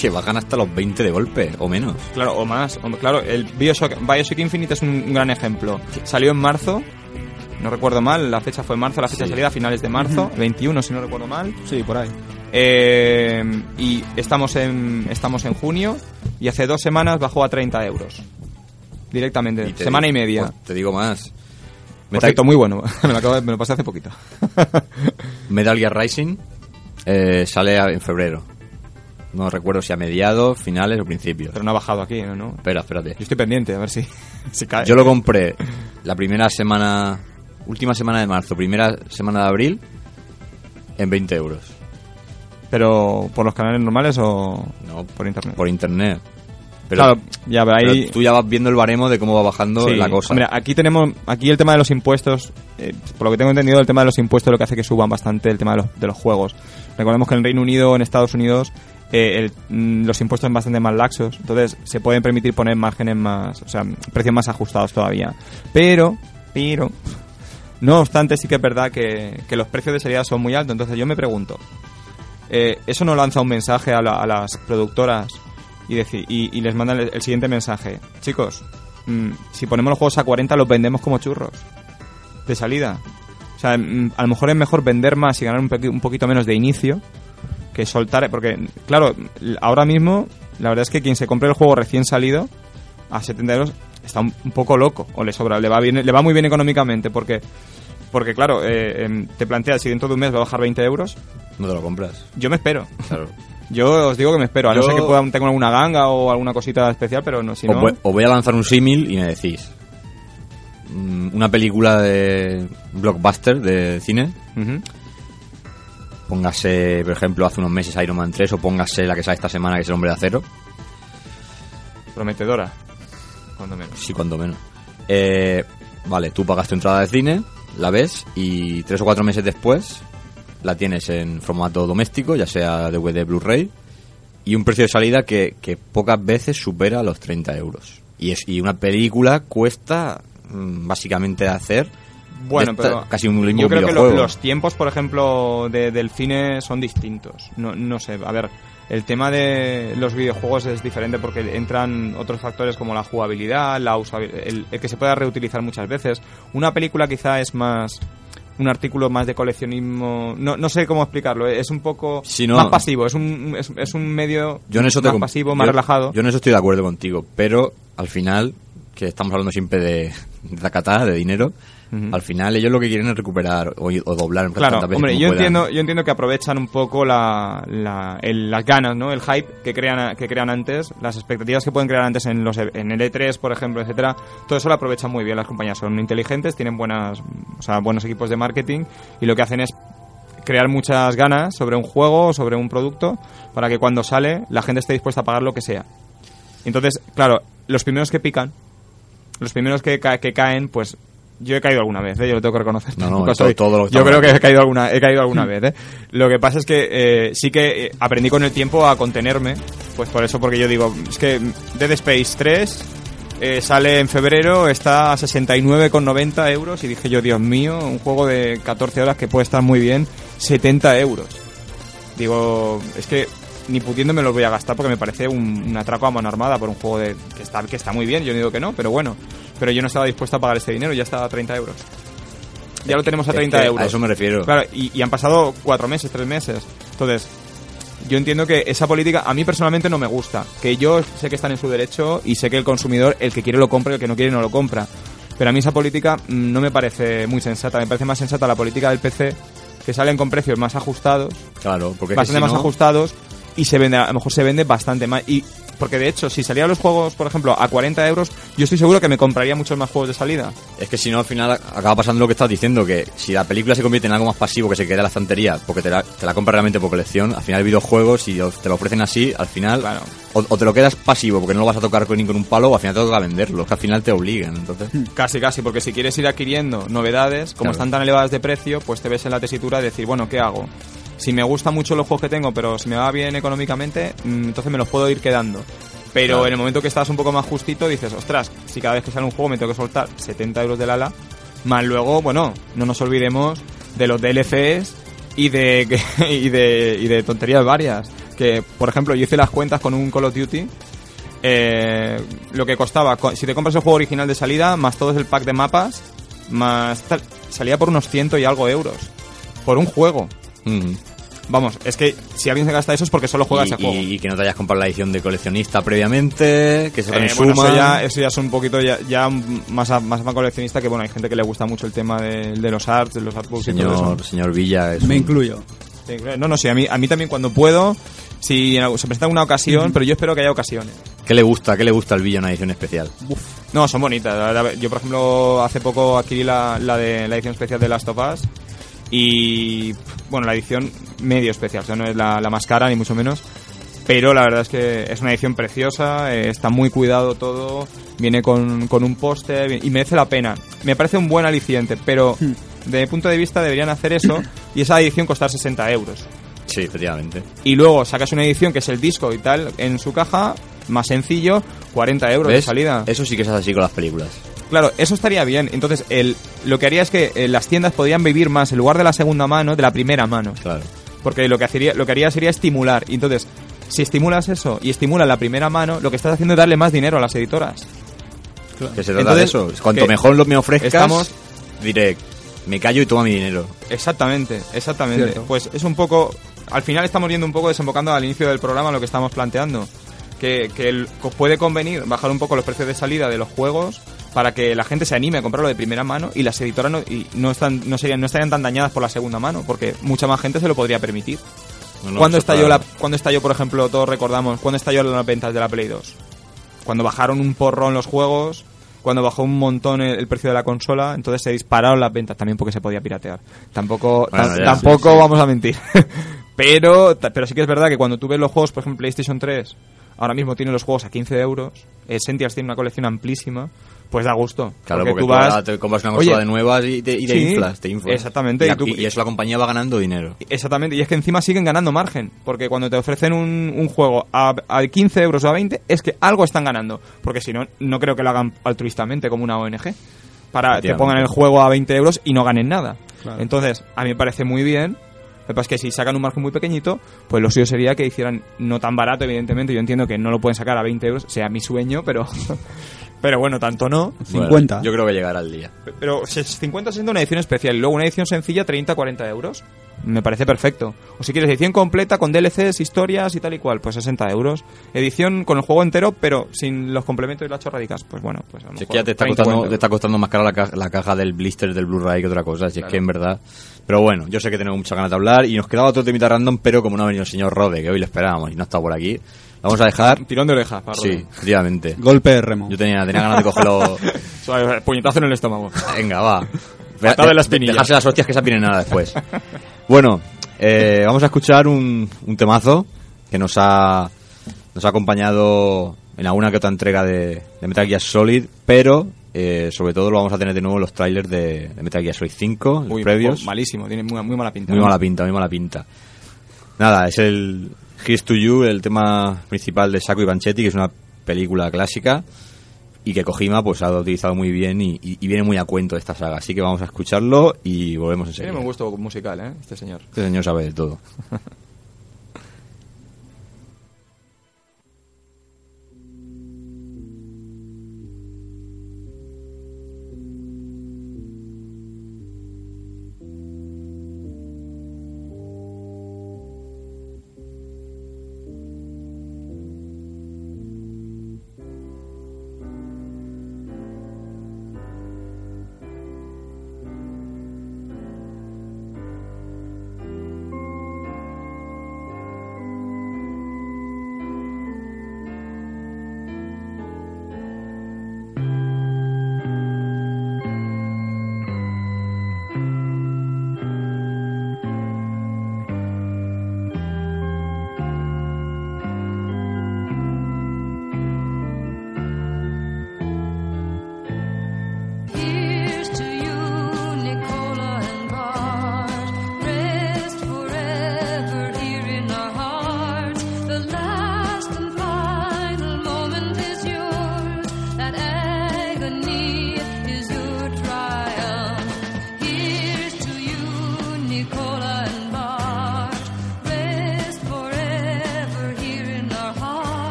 que bajan hasta los 20 de golpe o menos. Claro, o más. o- claro, el Bioshock, Bioshock Infinite es un, gran ejemplo. Salió en marzo, no recuerdo mal, la fecha fue en marzo, la fecha de salida finales de marzo, 21 si no recuerdo mal. Sí, por ahí. Eh, y estamos en, estamos en junio y hace dos semanas bajó a 30 euros. Directamente, Y semana digo- y media. pues, te digo más. Por Metal, cierto, muy bueno. (laughs) me, lo acabo de- me lo pasé hace poquito. Metal Gear Rising eh, sale en febrero. No recuerdo si a mediados, finales o principios. Pero no ha bajado aquí, ¿no? ¿no? Espera, espérate. Yo estoy pendiente, a ver si, (laughs) si cae. Yo lo compré la primera semana, última semana de marzo, primera semana de abril, en 20 euros. Pero, ¿por los canales normales o No, por internet? Por internet. Pero, claro, ya, pero tú ya vas viendo el baremo de cómo va bajando Sí. la cosa. Hombre, aquí tenemos, aquí el tema de los impuestos, eh, por lo que tengo entendido, el tema de los impuestos es lo que hace que suban bastante el tema de los, de los juegos. Recordemos que en Reino Unido, en Estados Unidos, el- mm, los impuestos son bastante más laxos, entonces se pueden permitir poner márgenes más, o sea, precios más ajustados todavía. Pero, pero, (laughs) no obstante, sí que es verdad que, los precios de salida son muy altos, entonces yo me pregunto, eh, ¿eso no lanza un mensaje a, la- a las productoras y, decir, y, y les mandan el, siguiente mensaje? Chicos, mm, si ponemos los juegos a 40 los vendemos como churros de salida. O sea, mm, a lo mejor es mejor vender más y ganar un poquito menos de inicio que soltar, porque claro, ahora mismo la verdad es que quien se compre el juego recién salido a 70 euros está un, un poco loco o le sobra, le va bien, le va muy bien económicamente porque porque claro, eh, em, te planteas si dentro de un mes va a bajar 20 euros, No te lo compras. yo me espero. Claro. (laughs) Yo os digo que me espero, a no ser que pueda, tenga alguna ganga o alguna cosita especial, pero no, si no... os voy a lanzar un símil y me decís. mm, Una película de blockbuster de cine. Póngase, por ejemplo, hace unos meses Iron Man 3 o póngase la que sale esta semana que es El Hombre de Acero. Prometedora, cuando menos. Sí, cuando menos. Eh, vale, tú pagas tu entrada de cine, la ves y tres o cuatro meses después la tienes en formato doméstico, ya sea DVD, Blu-ray, y un precio de salida que, que pocas veces supera los 30 euros. Y, es, y una película cuesta mm, básicamente hacer Bueno, esta- pero casi un mismo yo creo que lo- los tiempos, por ejemplo, de- del cine son distintos. No, no sé, a ver, el tema de los videojuegos es diferente porque entran otros factores como la jugabilidad, la el, el que se pueda reutilizar muchas veces. Una película quizá es más un artículo más de coleccionismo, no, no sé cómo explicarlo, es un poco no. más pasivo, es un, es, es un medio Yo en eso más pasivo, más yo- relajado. Yo en eso estoy de acuerdo contigo, pero al final, que estamos hablando siempre de, de de dinero, Al final ellos lo que quieren es recuperar o, o doblar Claro, hombre, yo puedan. entiendo, yo entiendo que aprovechan un poco la, la- el- las ganas, ¿no? El hype que crean, que crean antes, las expectativas que pueden crear antes en los en el E3, por ejemplo, etcétera. Todo eso lo aprovechan muy bien las compañías. Son inteligentes, tienen buenas, o sea, buenos equipos de marketing y lo que hacen es crear muchas ganas sobre un juego, sobre un producto, para que cuando sale la gente esté dispuesta a pagar lo que sea. Entonces, claro, los primeros que pican, los primeros que, ca- que caen, pues yo he caído alguna vez, ¿eh? yo lo tengo que reconocer. No, no, todo- lo que yo creo que he caído alguna, he caído alguna (laughs) vez. ¿eh? Lo que pasa es que eh, sí que eh, aprendí con el tiempo a contenerme, pues por eso, porque yo digo, es que Dead Space 3 eh, sale en febrero, está a 69,90 euros y dije yo, Dios mío, un juego de 14 horas que puede estar muy bien, 70 euros. Digo, es que ni pudiendo me los voy a gastar porque me parece un, un atraco a mano armada por un juego de, que, está, que está muy bien, yo no digo que no, pero bueno. Pero yo no estaba dispuesto a pagar este dinero, ya estaba a 30 euros. Ya lo tenemos a Es 30 que euros. A eso me refiero. Claro, y, y han pasado cuatro meses, tres meses. Entonces, yo entiendo que esa política a mí personalmente no me gusta. Que yo sé que están en su derecho y sé que el consumidor, el que quiere lo compra y el que no quiere no lo compra. Pero a mí esa política mm, no me parece muy sensata. Me parece más sensata la política del PC, que salen con precios más ajustados, Claro, porque es que bastante si más no- ajustados y se vende, a lo mejor se vende bastante más. Y porque de hecho, si salían los juegos, por ejemplo, a 40 euros, yo estoy seguro que me compraría muchos más juegos de salida. Es que si no, al final acaba pasando lo que estás diciendo, que si la película se convierte en algo más pasivo que se queda en la estantería, porque te la, te la compras realmente por colección, al final el videojuego, si te lo ofrecen así, al final, Claro. o, o te lo quedas pasivo porque no lo vas a tocar con, ni con un palo, o al final te toca venderlo, es que al final te obligan, entonces... Casi, casi, porque si quieres ir adquiriendo novedades, como Claro. están tan elevadas de precio, pues te ves en la tesitura de decir, bueno, ¿qué hago? Si me gustan mucho los juegos que tengo, pero si me va bien económicamente, mm, entonces me los puedo ir quedando. Pero Claro. en el momento que estás un poco más justito, dices, ostras, si cada vez que sale un juego me tengo que soltar 70 euros del ala, más luego, bueno, no nos olvidemos de los DLCs y de, (laughs) y de, y de tonterías varias. Que, por ejemplo, yo hice las cuentas con un Call of Duty eh, lo que costaba, co- si te compras el juego original de salida, más todo el pack de mapas, más tal, salía por unos ciento y algo euros. Por un juego. Mm. Vamos, es que si alguien se gasta eso es porque solo juega y, ese juego. y- y que no te hayas comprado la edición de coleccionista previamente, que se Eh, bueno, eso ya, eso ya es un poquito ya, ya más, a- más a coleccionista que bueno, hay gente que le gusta mucho el tema de, de los arts, de los artbooks y todo Señor, eso. señor Villa, es Me un- incluyo. No, no, sí, a mí, a mí también cuando puedo, si se presenta una ocasión, pero yo espero que haya ocasiones. ¿Qué le gusta? ¿Qué le gusta al Villa en una edición especial? No, son bonitas. Yo, por ejemplo, hace poco adquirí la, la de la edición especial de Last of Us y, bueno, la edición medio especial, o sea, no es la, la más cara ni mucho menos. Pero la verdad es que es una edición preciosa, eh, está muy cuidado todo, viene con, con un póster y merece la pena. Me parece un buen aliciente, pero de mi punto de vista deberían hacer eso y esa edición costar 60 euros. Sí, efectivamente. Y luego sacas una edición que es el disco y tal en su caja, más sencillo, 40 euros de salida. Eso sí que es así con las películas. Claro, eso estaría bien. Entonces, el, lo que haría es que eh, las tiendas podrían vivir más en lugar de la segunda mano, de la primera mano. Claro. Porque lo que, haría, lo que haría sería estimular. Y entonces, si estimulas eso y estimulas la primera mano, lo que estás haciendo es darle más dinero a las editoras. Que se trata de Entonces, eso. Cuanto mejor lo me ofrezcas, estamos- diré, me callo y toma mi dinero. Exactamente, exactamente. Cierto. Pues es un poco. Al final estamos yendo un poco desembocando al inicio del programa lo que estamos planteando. Que, que el- que puede convenir bajar un poco los precios de salida de los juegos para que la gente se anime a comprarlo de primera mano y las editoras no, y no, están, no, serían, no estarían tan dañadas por la segunda mano, porque mucha más gente se lo podría permitir. No, ¿Cuándo estalló, la, cuando estalló, por ejemplo, todos recordamos, cuándo estalló las ventas de la Play 2? Cuando bajaron un porrón los juegos, cuando bajó un montón el, el precio de la consola, entonces se dispararon las ventas también porque se podía piratear. Tampoco, Bueno, ya, tampoco sí, sí. vamos a mentir. (laughs) pero, pero sí que es verdad que cuando tú ves los juegos, por ejemplo, PlayStation 3, ahora mismo tiene los juegos a 15 euros, eh, Sentias tiene una colección amplísima, pues da gusto. Claro, porque, tú tú vas... te compras una consola Oye, de nuevas y te, y te sí, inflas, te inflas. exactamente, Y, y tú- y- eso la compañía va ganando dinero. Exactamente, y es que encima siguen ganando margen, porque cuando te ofrecen un, un juego a, a 15 euros o a 20, es que algo están ganando, porque si no, no creo que lo hagan altruistamente como una ONG, para que pongan el juego a 20 euros y no ganen nada. Claro. Entonces, a mí me parece muy bien, lo que pasa es que si sacan un margen muy pequeñito, pues lo suyo sería que hicieran no tan barato, evidentemente, yo entiendo que no lo pueden sacar a 20 euros, sea mi sueño, pero... (laughs) Pero bueno, tanto no. Bueno, 50. yo creo que llegará el día. Pero si es 50 siendo una edición especial y luego una edición sencilla 30 40 euros. Me parece perfecto. O si quieres edición completa con DLCs, historias y tal y cual, pues 60 euros. Edición con el juego entero, pero sin los complementos y las chorradicas. Pues bueno, pues a lo Si es que ya te está, 30, costando, 40 te está costando más cara la, ca- la caja del blister del Blu-ray que otra cosa. Si es que en verdad. Pero bueno, yo sé que tenemos muchas ganas de hablar y nos quedaba otro temita random, pero como no ha venido el señor Rode, que hoy le esperábamos y no está por aquí, vamos a dejar. Tirón de orejas, para Sí, efectivamente. Golpe de remo. Yo tenía, tenía ganas de cogerlo. (laughs) Puñetazo en el estómago. Venga, va. Patada en la espinilla. Dejarse las hostias que esa viene nada después. Bueno, eh, vamos a escuchar un, un temazo que nos ha, nos ha acompañado en alguna que otra entrega de, de Metal Gear Solid, pero eh, sobre todo lo vamos a tener de nuevo en los trailers de, de Metal Gear Solid 5, los Uy, previos. oh, malísimo, tiene muy, muy mala pinta. Muy ¿no? mala pinta, muy mala pinta. Nada, es el Here's to You, el tema principal de Saco y Banchetti, que es una película clásica y que Kojima pues ha utilizado muy bien y, y- y viene muy a cuento esta saga. Así que vamos a escucharlo y volvemos Tiene enseguida. un gusto musical, ¿eh? Este señor. Este señor sabe de todo. (laughs)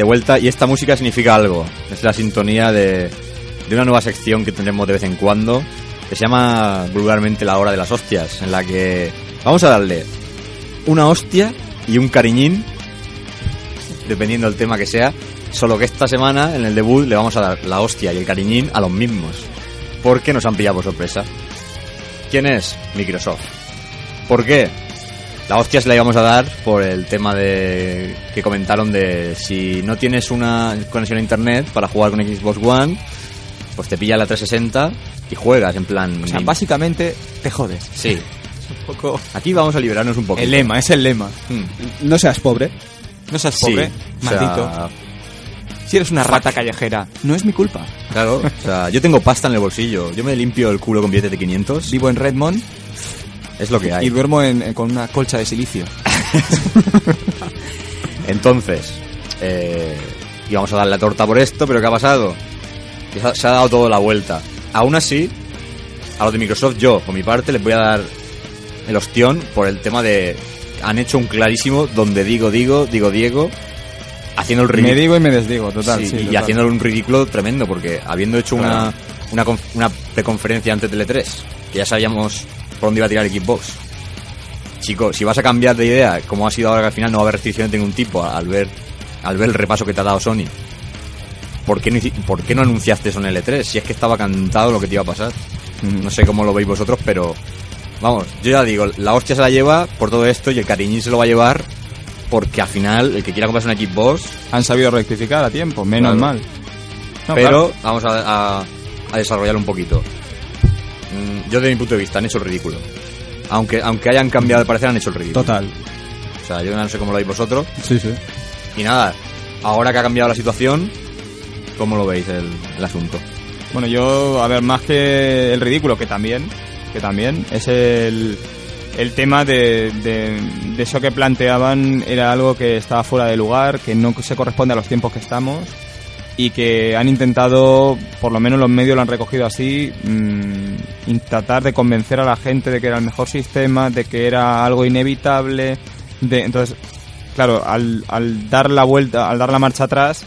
de vuelta y esta música significa algo. Es la sintonía de, de una nueva sección que tendremos de vez en cuando, que se llama vulgarmente la hora de las hostias, en la que vamos a darle una hostia y un cariñín, dependiendo del tema que sea, solo que esta semana en el debut le vamos a dar la hostia y el cariñín a los mismos, porque nos han pillado por sorpresa. ¿Quién es? Microsoft. ¿Por qué? La hostia se la íbamos a dar por el tema de que comentaron de si no tienes una conexión a internet para jugar con Xbox One, pues te pilla la 360 y juegas en plan. O sea, básicamente te jodes. Sí. (laughs) Un poco. Aquí vamos a liberarnos un poco. El lema, es el lema. No seas pobre. No seas Sí, pobre, o sea, maldito. Si eres una rata callejera, no es mi culpa. Claro, o sea, yo tengo pasta en el bolsillo. Yo me limpio el culo con billetes de 500. Vivo en Redmond Es lo que hay. y duermo en- en- con una colcha de silicio. (laughs) Entonces, eh, íbamos a dar la torta por esto, pero ¿qué ha pasado? Se ha, se ha dado todo la vuelta. Aún así, a los de Microsoft, yo, por mi parte, les voy a dar el ostión por el tema de. Han hecho un clarísimo donde digo, digo, digo, Diego, haciendo el Me ridículo. digo y me desdigo, total. Sí, sí, y total. haciendo un ridículo tremendo, porque habiendo hecho una, una, una preconferencia antes del E3, que ya sabíamos por dónde iba a tirar Xbox. Chicos, si vas a cambiar de idea, como ha sido ahora que al final no va a haber restricciones de ningún tipo, al ver, al ver el repaso que te ha dado Sony, ¿por qué, no, hici- ¿por qué no anunciaste eso en el E3? Si es que estaba cantado lo que te iba a pasar. No sé cómo lo veis vosotros, pero vamos, yo ya digo, la hostia se la lleva por todo esto y el cariñín se lo va a llevar porque al final el que quiera comprarse una Xbox Han sabido rectificar a tiempo, menos Claro. mal. No, pero claro. vamos a, a, a desarrollarlo un poquito. Mm, Yo, desde mi punto de vista, han hecho el ridículo. Aunque, aunque hayan cambiado de parecer, han hecho el ridículo. Total. O sea, yo no sé cómo lo veis vosotros. Sí, sí. Y nada, ahora que ha cambiado la situación, ¿cómo lo veis el, el asunto? Bueno, yo, a ver, más que el ridículo, que también, que también, es el, el tema de, de, de eso que planteaban, era algo que estaba fuera de lugar, que no se corresponde a los tiempos que estamos y que han intentado, por lo menos los medios lo han recogido así, mm, in- tratar de convencer a la gente de que era el mejor sistema, de que era algo inevitable, de entonces, claro, al, al dar la vuelta, al dar la marcha atrás,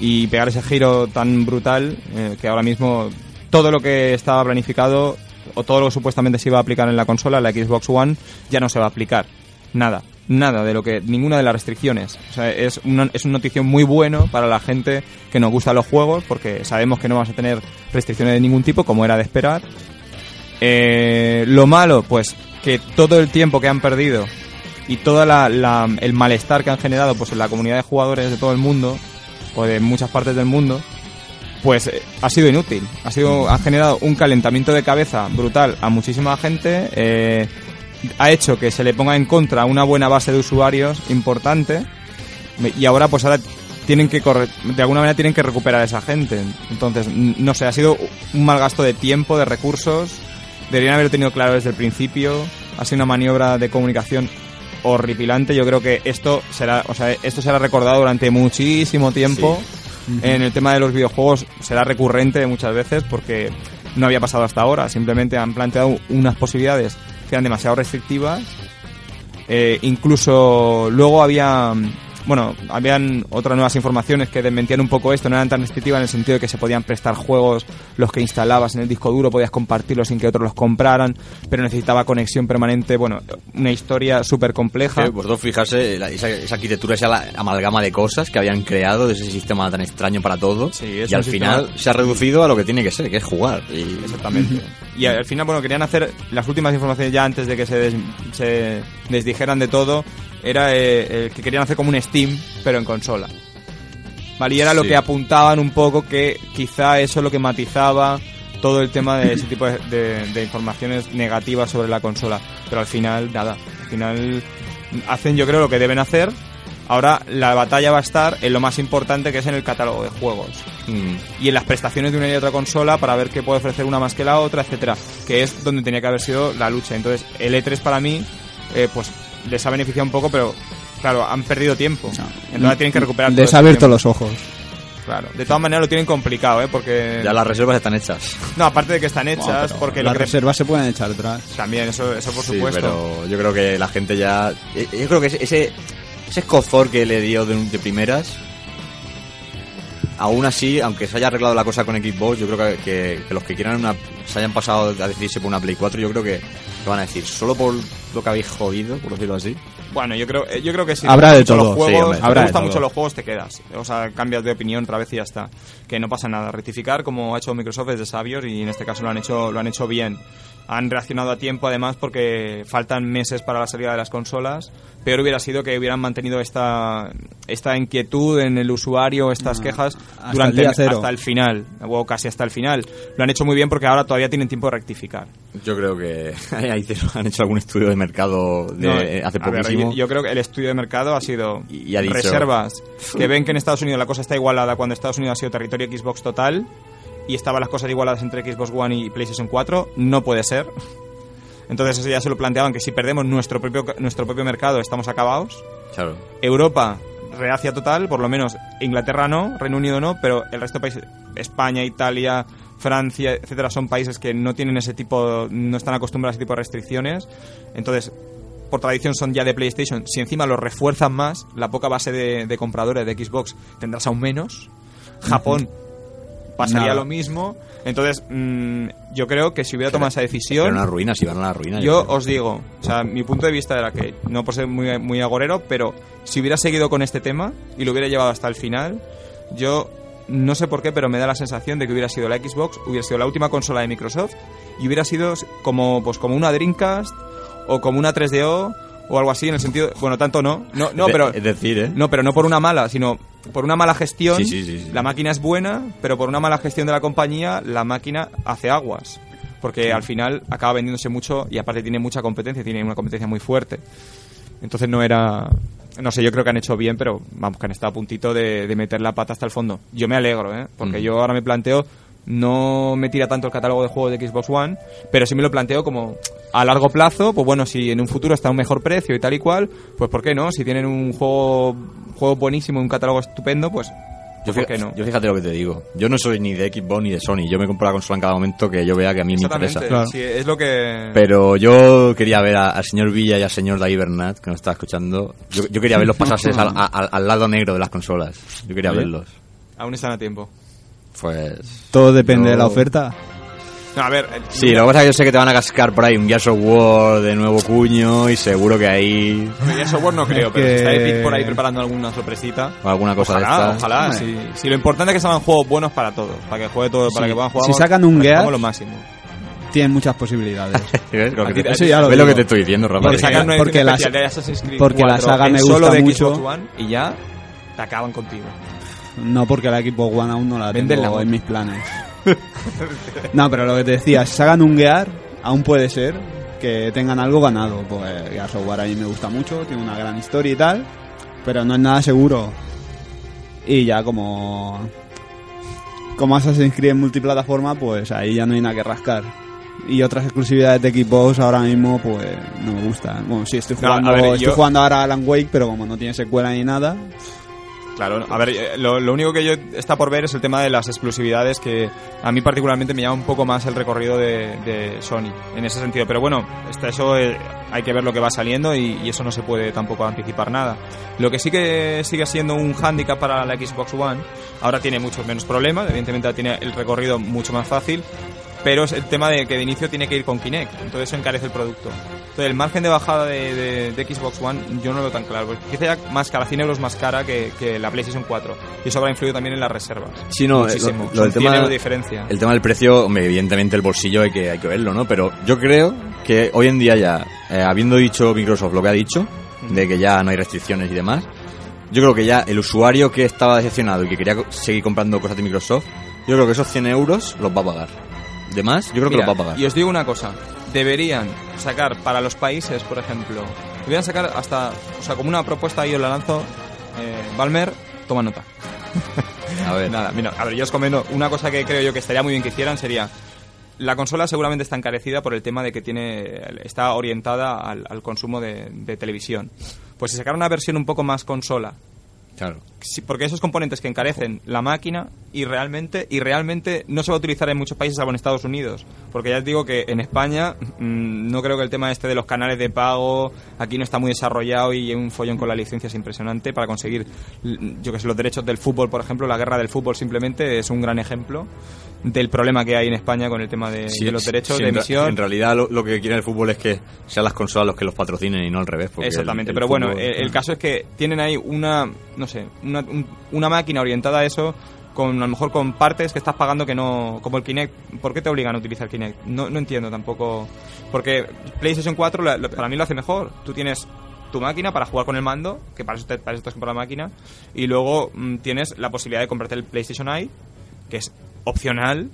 y pegar ese giro tan brutal eh, que ahora mismo todo lo que estaba planificado o todo lo que supuestamente se iba a aplicar en la consola, la Xbox One, ya no se va a aplicar. Nada, nada de lo que, ninguna de las restricciones. O sea, es, una, es un notición muy bueno para la gente que nos gusta los juegos porque sabemos que no vamos a tener restricciones de ningún tipo, como era de esperar. Eh, lo malo, pues que todo el tiempo que han perdido y todo el malestar que han generado pues en la comunidad de jugadores de todo el mundo o de muchas partes del mundo pues eh, ha sido inútil ha sido ha generado un calentamiento de cabeza brutal a muchísima gente eh, ha hecho que se le ponga en contra una buena base de usuarios importante y ahora pues ahora tienen que corre- de alguna manera tienen que recuperar a esa gente. Entonces no sé ha sido un mal gasto de tiempo de recursos deberían haberlo tenido claro desde el principio. Ha sido una maniobra de comunicación horripilante. Yo creo que esto será o sea esto será recordado durante muchísimo tiempo. En el tema de los videojuegos será recurrente muchas veces porque no había pasado hasta ahora. Simplemente han planteado unas posibilidades eran demasiado restrictivas. Eh, incluso luego había bueno habían otras nuevas informaciones que desmentían un poco esto no eran tan restrictivas en el sentido de que se podían prestar juegos los que instalabas en el disco duro podías compartirlos sin que otros los compraran pero necesitaba conexión permanente bueno una historia súper compleja Que vosotros fijarse, la- esa, esa arquitectura, esa la- amalgama de cosas que habían creado de ese sistema tan extraño para todo. Sí, y al final sistema- se ha reducido a lo que tiene que ser, que es jugar. Y, Exactamente. Y al final, bueno, querían hacer las últimas informaciones ya antes de que se, des- se desdijeran de todo. Era eh, el que querían hacer como un Steam, pero en consola. Vale, y era lo que apuntaban un poco que quizá eso es lo que matizaba todo el tema de ese tipo de, de- de informaciones negativas sobre la consola. Pero al final, nada. Al final hacen yo creo lo que deben hacer. Ahora la batalla va a estar en lo más importante que es en el catálogo de juegos Mm, y en las prestaciones de una y otra consola para ver qué puede ofrecer una más que la otra, etcétera, que es donde tenía que haber sido la lucha. Entonces, el E3 para mí, eh, pues les ha beneficiado un poco, pero claro, han perdido tiempo. Entonces ahora tienen que recuperar todo Les ha abierto tiempo. los ojos. Claro. De todas maneras lo tienen complicado, ¿eh? Porque ya las reservas están hechas. no, aparte de que están hechas, Bueno, porque las que reservas se pueden echar atrás. también eso, eso por Sí, supuesto. pero yo creo que la gente ya. eh, Yo creo que ese, ese, ese escozor que le dio de, de primeras, aún así, aunque se haya arreglado la cosa con Xbox, yo creo que, que- que los que quieran una, se hayan pasado a decidirse por una Play 4, yo creo que lo van a decir, solo por lo que habéis jodido, por decirlo así. Bueno, yo creo, eh, yo creo que si Habrá de todo. Los juegos, Sí, hombre. si Habrá te gustan mucho los juegos, te quedas. O sea, cambias de opinión otra vez y ya está. Que no pasa nada. Rectificar, como ha hecho Microsoft, es de sabios y en este caso lo han hecho, lo han hecho bien. Han reaccionado a tiempo, además, porque faltan meses para la salida de las consolas. Peor hubiera sido que hubieran mantenido esta, esta inquietud en el usuario, estas Ah, quejas, hasta el durante cero. hasta el final, o casi hasta el final. Lo han hecho muy bien porque ahora todavía tienen tiempo de rectificar. Yo creo que (laughs) ahí han hecho algún estudio de mercado de No, hace a ver, poquísimo. yo, yo creo que el estudio de mercado ha sido Y- y ha dicho- reservas (laughs) que ven que en Estados Unidos la cosa está igualada cuando Estados Unidos ha sido territorio Xbox total y estaban las cosas igualadas entre Xbox One y PlayStation 4. No puede ser. Entonces eso ya se lo planteaban que si perdemos nuestro propio nuestro propio mercado estamos acabados. Claro. Europa reacia total, por lo menos Inglaterra no, Reino Unido no, pero el resto de países, España, Italia, Francia, etcétera, son países que no tienen ese tipo, no están acostumbrados a ese tipo de restricciones. Entonces, por tradición son ya de PlayStation. Si encima los refuerzan más, la poca base de, de compradores de Xbox tendrás aún menos. Japón pasaría Nada. lo mismo. Entonces, mm, yo creo que si hubiera tomado esa decisión, Era una ruina, si van a la ruina. yo os digo, o sea, mi punto de vista era que, no por ser muy, muy agorero, pero si hubiera seguido con este tema y lo hubiera llevado hasta el final, yo no sé por qué, pero me da la sensación de que hubiera sido la Xbox, hubiera sido la última consola de Microsoft y hubiera sido como, pues, como una Dreamcast o como una 3DO o algo así, en el sentido, bueno, tanto no, no, no, pero... Es decir, ¿eh? No, pero no por una mala, sino por una mala gestión. Sí, sí, sí. La máquina es buena, pero por una mala gestión de la compañía, la máquina hace aguas. Porque al final acaba vendiéndose mucho y aparte tiene mucha competencia, tiene una competencia muy fuerte. Entonces no era... No sé, yo creo que han hecho bien, pero vamos, que han estado a puntito de, de meter la pata hasta el fondo. Yo me alegro, ¿eh? Porque Mm. yo ahora me planteo... No me tira tanto el catálogo de juegos de Xbox One, pero sí me lo planteo como a largo plazo, pues bueno, si en un futuro está a un mejor precio y tal y cual, pues ¿por qué no? Si tienen un juego, juego buenísimo, un catálogo estupendo, pues Yo, fíjate lo que te digo. Yo no soy ni de Xbox ni de Sony. Yo me compro la consola en cada momento que yo vea que a mí me interesa. Claro. sí, es lo que... Pero yo quería ver al señor Villa y al señor David Bernat, que nos está escuchando. Yo, yo quería verlos (laughs) pasarse al, al- al lado negro de las consolas. Yo quería verlos. Aún están a tiempo. Pues. Todo depende Yo- de la oferta. No, a ver... eh, Sí, lo que pasa es que yo sé que te van a cascar por ahí un Gears of War de nuevo cuño y seguro que ahí. Gears of War no creo, Es pero si está Epic por ahí preparando alguna sorpresita... O alguna cosa Ojalá, de estas. ojalá. Hombre. Si, si lo importante es que salgan juegos buenos para todos, para que juegue todo, para Sí, que puedan jugar. si sacan un para que Gears- lo máximo. Tienen muchas posibilidades. (laughs) ¿Ves lo que, te- eso ya lo ¿ves lo que te estoy diciendo, Rafa? Porque sacan una porque la- especial de porque la 4 saga en me solo gusta de mucho. Xbox One y ya te acaban contigo. No porque la Xbox One aún no la Venden tengo la en mis planes. (laughs) no, pero lo que te decía, si sacan un Gear, aún puede ser que tengan algo ganado. Pues Gears of War a mí me gusta mucho, tiene una gran historia y tal, pero no es nada seguro. Y ya como... Como Assassin's Creed en multiplataforma, pues ahí ya no hay nada que rascar. Y otras exclusividades de Xbox ahora mismo, pues no me gustan. Bueno, sí, estoy No, jugando, ver, estoy yo- jugando ahora a Alan Wake, pero como no tiene secuela ni nada, Claro, a ver, eh, lo, único que yo está por ver es el tema de las exclusividades que a mí particularmente me llama un poco más el recorrido de, Sony en ese sentido. Pero bueno, está eso eh, hay que ver lo que va saliendo y, y eso no se puede tampoco anticipar nada. Lo que sí que sigue siendo un hándicap para la Xbox One, ahora tiene muchos menos problemas, evidentemente tiene el recorrido mucho más fácil, pero es el tema de que de inicio tiene que ir con Kinect, entonces eso encarece el producto. Entonces el margen de bajada de, de- de Xbox One yo no lo veo tan claro, porque quizá ya más cara, 100 euros más cara que, que la PlayStation 4, y eso habrá influido también en las reservas. Sí, no, Muchísimo. lo- lo del 100 tema- de diferencia. El tema del precio, evidentemente el bolsillo hay que, hay que verlo, ¿no? Pero yo creo que hoy en día ya, eh, habiendo dicho Microsoft lo que ha dicho, de que ya no hay restricciones y demás, yo creo que ya el usuario que estaba decepcionado y que quería seguir comprando cosas de Microsoft, yo creo que esos 100 euros los va a pagar. De más, yo creo que los va a pagar. Y os digo una cosa, deberían sacar para los países, por ejemplo, deberían sacar hasta, o sea, como una propuesta, yo la lanzo, eh, Balmer, toma nota. (laughs) A ver, Nada, mira, a ver, yo os comento, una cosa que creo yo que estaría muy bien que hicieran sería, la consola seguramente está encarecida por el tema de que tiene está orientada al, al consumo de, de televisión. Pues si sacara una versión un poco más consola, Claro. Sí, porque esos componentes que encarecen la máquina y realmente y realmente no se va a utilizar en muchos países salvo en Estados Unidos. Porque ya os digo que en España mm, no creo que el tema este de los canales de pago aquí no está muy desarrollado y hay un follón con las licencias impresionante para conseguir yo que sé los derechos del fútbol por ejemplo la guerra del fútbol simplemente es un gran ejemplo del problema que hay en España con el tema de, Sí, de los derechos sí, de emisión En realidad lo, lo que quiere el fútbol es que sean las consolas los que los patrocinen y no al revés. Exactamente, el- el pero bueno, el, el caso es que tienen ahí una, no sé, una, un- una máquina orientada a eso, con a lo mejor con partes que estás pagando que no, como el Kinect. ¿Por qué te obligan a utilizar Kinect? No, no entiendo tampoco, porque PlayStation 4 la- para mí lo hace mejor. Tú tienes tu máquina para jugar con el mando, que para eso te, para eso te has comprado la máquina, y luego mm, tienes la posibilidad de comprarte el PlayStation Eye, que es opcional,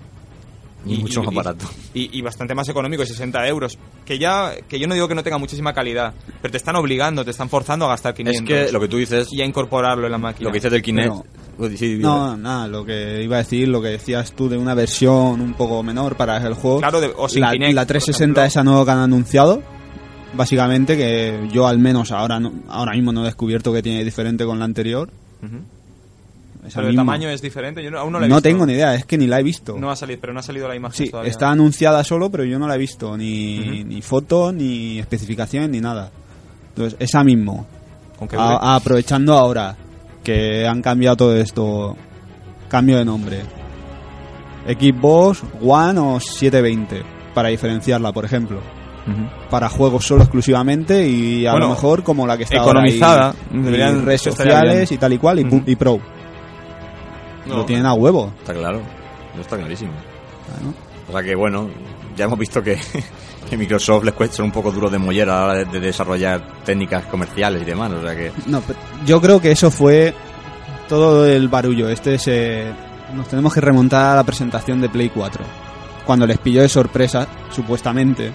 Y mucho más barato. y, y bastante más económico, 60 euros. Que ya, que yo no digo que no tenga muchísima calidad, pero te están obligando, te están forzando a gastar 500 Es que lo que tú dices, y a incorporarlo en la máquina. lo que dices del Kinect... Pero- Uy, sí, No, nada, lo que iba a decir, lo que decías tú de una versión un poco menor para el juego. Claro, de- o sin la, Kinect, la por 360 ejemplo. esa nueva que han anunciado, básicamente que yo al menos ahora no- ahora mismo no he descubierto que tiene diferente con la anterior. Pero el tamaño es diferente, yo no- aún no la he no visto. tengo ni idea, es que ni la he visto. No ha salido, pero no ha salido la imagen sí, todavía. está anunciada solo, pero yo no la he visto, ni, Ujú. ni foto, ni especificaciones, ni nada. Entonces, esa mismo, Con a- aprovechando ahora que han cambiado todo esto, cambio de nombre. Xbox One o 720, para diferenciarla, por ejemplo. Para juegos solo exclusivamente y a Bueno, lo mejor como la que está ahora economizada, y- y deberían- redes sociales y tal y cual, y, Ujú. y Pro. No, Lo tienen a huevo. Está claro, eso está clarísimo. Claro. O sea que bueno, ya hemos visto que, (laughs) que Microsoft les cuesta un poco duro de mollera a la hora de, de desarrollar técnicas comerciales y demás. O sea que No, pero yo creo que eso fue todo el barullo. Este se, nos tenemos que remontar a la presentación de Play 4. Cuando les pilló de sorpresa, supuestamente.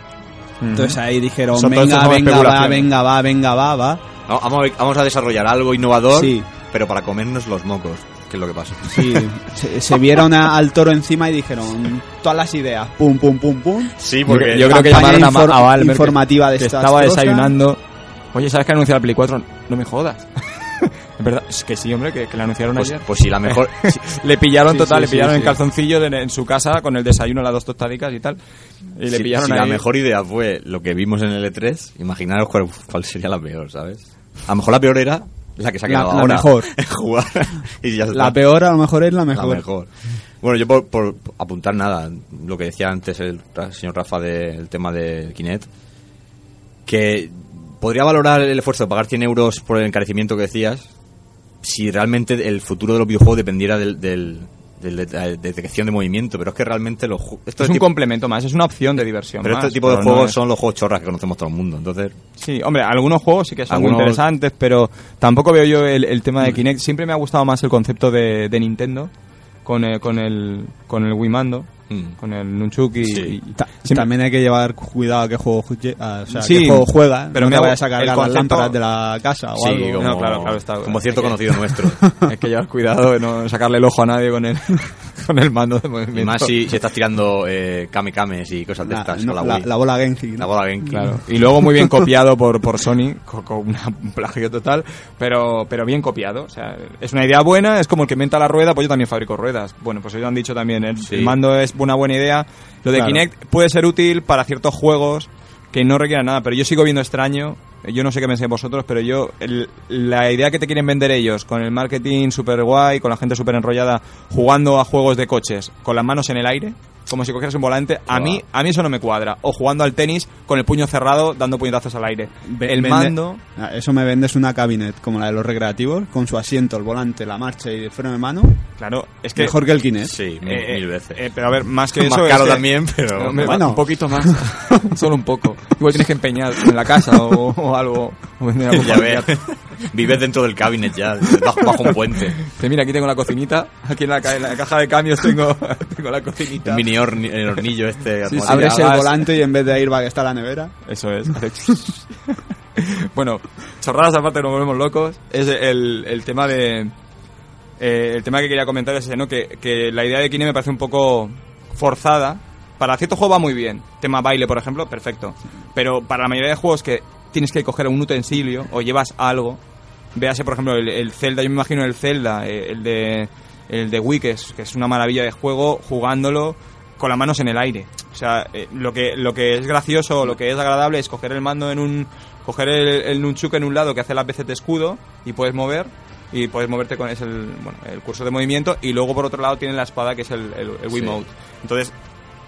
Entonces ahí dijeron, Son- venga, venga, va, venga, va, venga, va, va. no, vamos, a, vamos a desarrollar algo innovador, Sí, pero para comernos los mocos, que es lo que pasa. sí. se, se vieron a- al toro encima y dijeron todas las ideas, pum, pum, pum, pum. Sí, Yo, yo creo que Campaña llamaron a, a Valve, que- informativa que, desastrosa. estaba desayunando. Oye, ¿sabes que ha anunciado la Play 4? No me jodas. (laughs) es verdad, es que sí, hombre, que, que la anunciaron Pues, ayer. pues sí, la mejor... (laughs) Le pillaron Sí, total, sí, le sí, pillaron en sí. calzoncillo de- en su casa con el desayuno, las dos tostadicas y tal. Y le si- pillaron si ahí. la mejor idea fue lo que vimos en el E3, imaginaros cuál, cuál sería la peor, ¿sabes? A lo mejor la peor era la que se ha quedado la ahora. mejor. (laughs) en jugar y ya. La peor a lo mejor es la La mejor. mejor. Bueno, yo por, por apuntar nada, lo que decía antes el señor Rafa del tema del Kinect, que podría valorar el esfuerzo de pagar 100 euros por el encarecimiento que decías, si realmente el futuro de los videojuegos dependiera del, del, de detección de movimiento, pero es que realmente los ju- Es un tipo- complemento más, es una opción de diversión. pero más, este tipo de no juegos es- son los juegos chorras que conocemos todo el mundo, entonces Sí, hombre, algunos juegos sí que son muy interesantes, pero tampoco veo yo el, el tema de. Kinect. Siempre me ha gustado más el concepto de, de Nintendo con el, con el con el Wii Mando, Mm. con el Nunchuk y, Sí. y- Ta- siempre- También hay que llevar cuidado a qué juego, o sea, Sí, qué juego juega, pero no me te vayas a cargar las concepto- lámparas de la casa o sí, algo. como, No, claro, claro, está- como cierto que- conocido nuestro. (laughs) hay que llevar cuidado de no sacarle el ojo a nadie con el (laughs) con el mando de movimiento. y más si, si estás tirando eh, kame kames y cosas de La, estas no, con la, la- Wii. la bola Genji. ¿no? La bola Genki. Claro. Y luego muy bien (laughs) copiado por, por Sony, con, con una- un plagio total, pero, pero bien copiado. O sea, es una idea buena, es como el que inventa la rueda, pues yo también fabrico ruedas. Bueno, pues ellos han dicho también, el, Sí. el mando es una buena idea. Lo de Claro. Kinect puede ser útil para ciertos juegos que no requieran nada, pero yo sigo viendo extraño. Yo no sé qué pensáis vosotros, pero yo, el- la idea que te quieren vender ellos, con el marketing super guay, con la gente super enrollada, jugando a juegos de coches, con las manos en el aire, como si cogieras un volante, a Wow. mí, a mí eso no me cuadra. O jugando al tenis con el puño cerrado, dando puñetazos al aire. Ve- el vende- mando, Ah, Eso me vendes una cabinet como la de los recreativos, con su asiento, el volante, la marcha y el freno de mano. claro, es que... Mejor que el Kinect. Sí, mil, eh, mil eh, veces. eh, pero a ver, más que Más eso... es caro que- también, pero... Bueno. un poquito más, (laughs) solo un poco. Igual tienes que empeñar en la casa o, o algo. (laughs) ya ves. (laughs) Vives dentro del cabinet ya, bajo, bajo un puente. Dice, mira, aquí tengo la cocinita, aquí en la, ca- en la caja de cambios tengo, (laughs) tengo la cocinita. El mini horni- el hornillo este. Sí, sí. Abres el hagas- volante y en vez de airbag está la nevera. Eso es. bueno, chorradas aparte, nos volvemos locos. Es el, el tema de. eh, el tema que quería comentar es ese, ¿no? Que, que la idea de Kine me parece un poco forzada. Para ciertos juegos va muy bien. Tema baile, por ejemplo, perfecto. Pero para la mayoría de juegos que tienes que coger un utensilio o llevas algo, véase por ejemplo el, el Zelda, yo me imagino el Zelda, eh, el de el de Wii, que es, que es una maravilla de juego, jugándolo con las manos en el aire. O sea, eh, lo que lo que es gracioso, lo que es agradable es coger el mando en un coger el, el nunchuk en un lado que hace la veces de escudo y puedes mover y puedes moverte con es el bueno, el curso de movimiento y luego por otro lado tiene la espada que es el, el, el Wiimote. Entonces,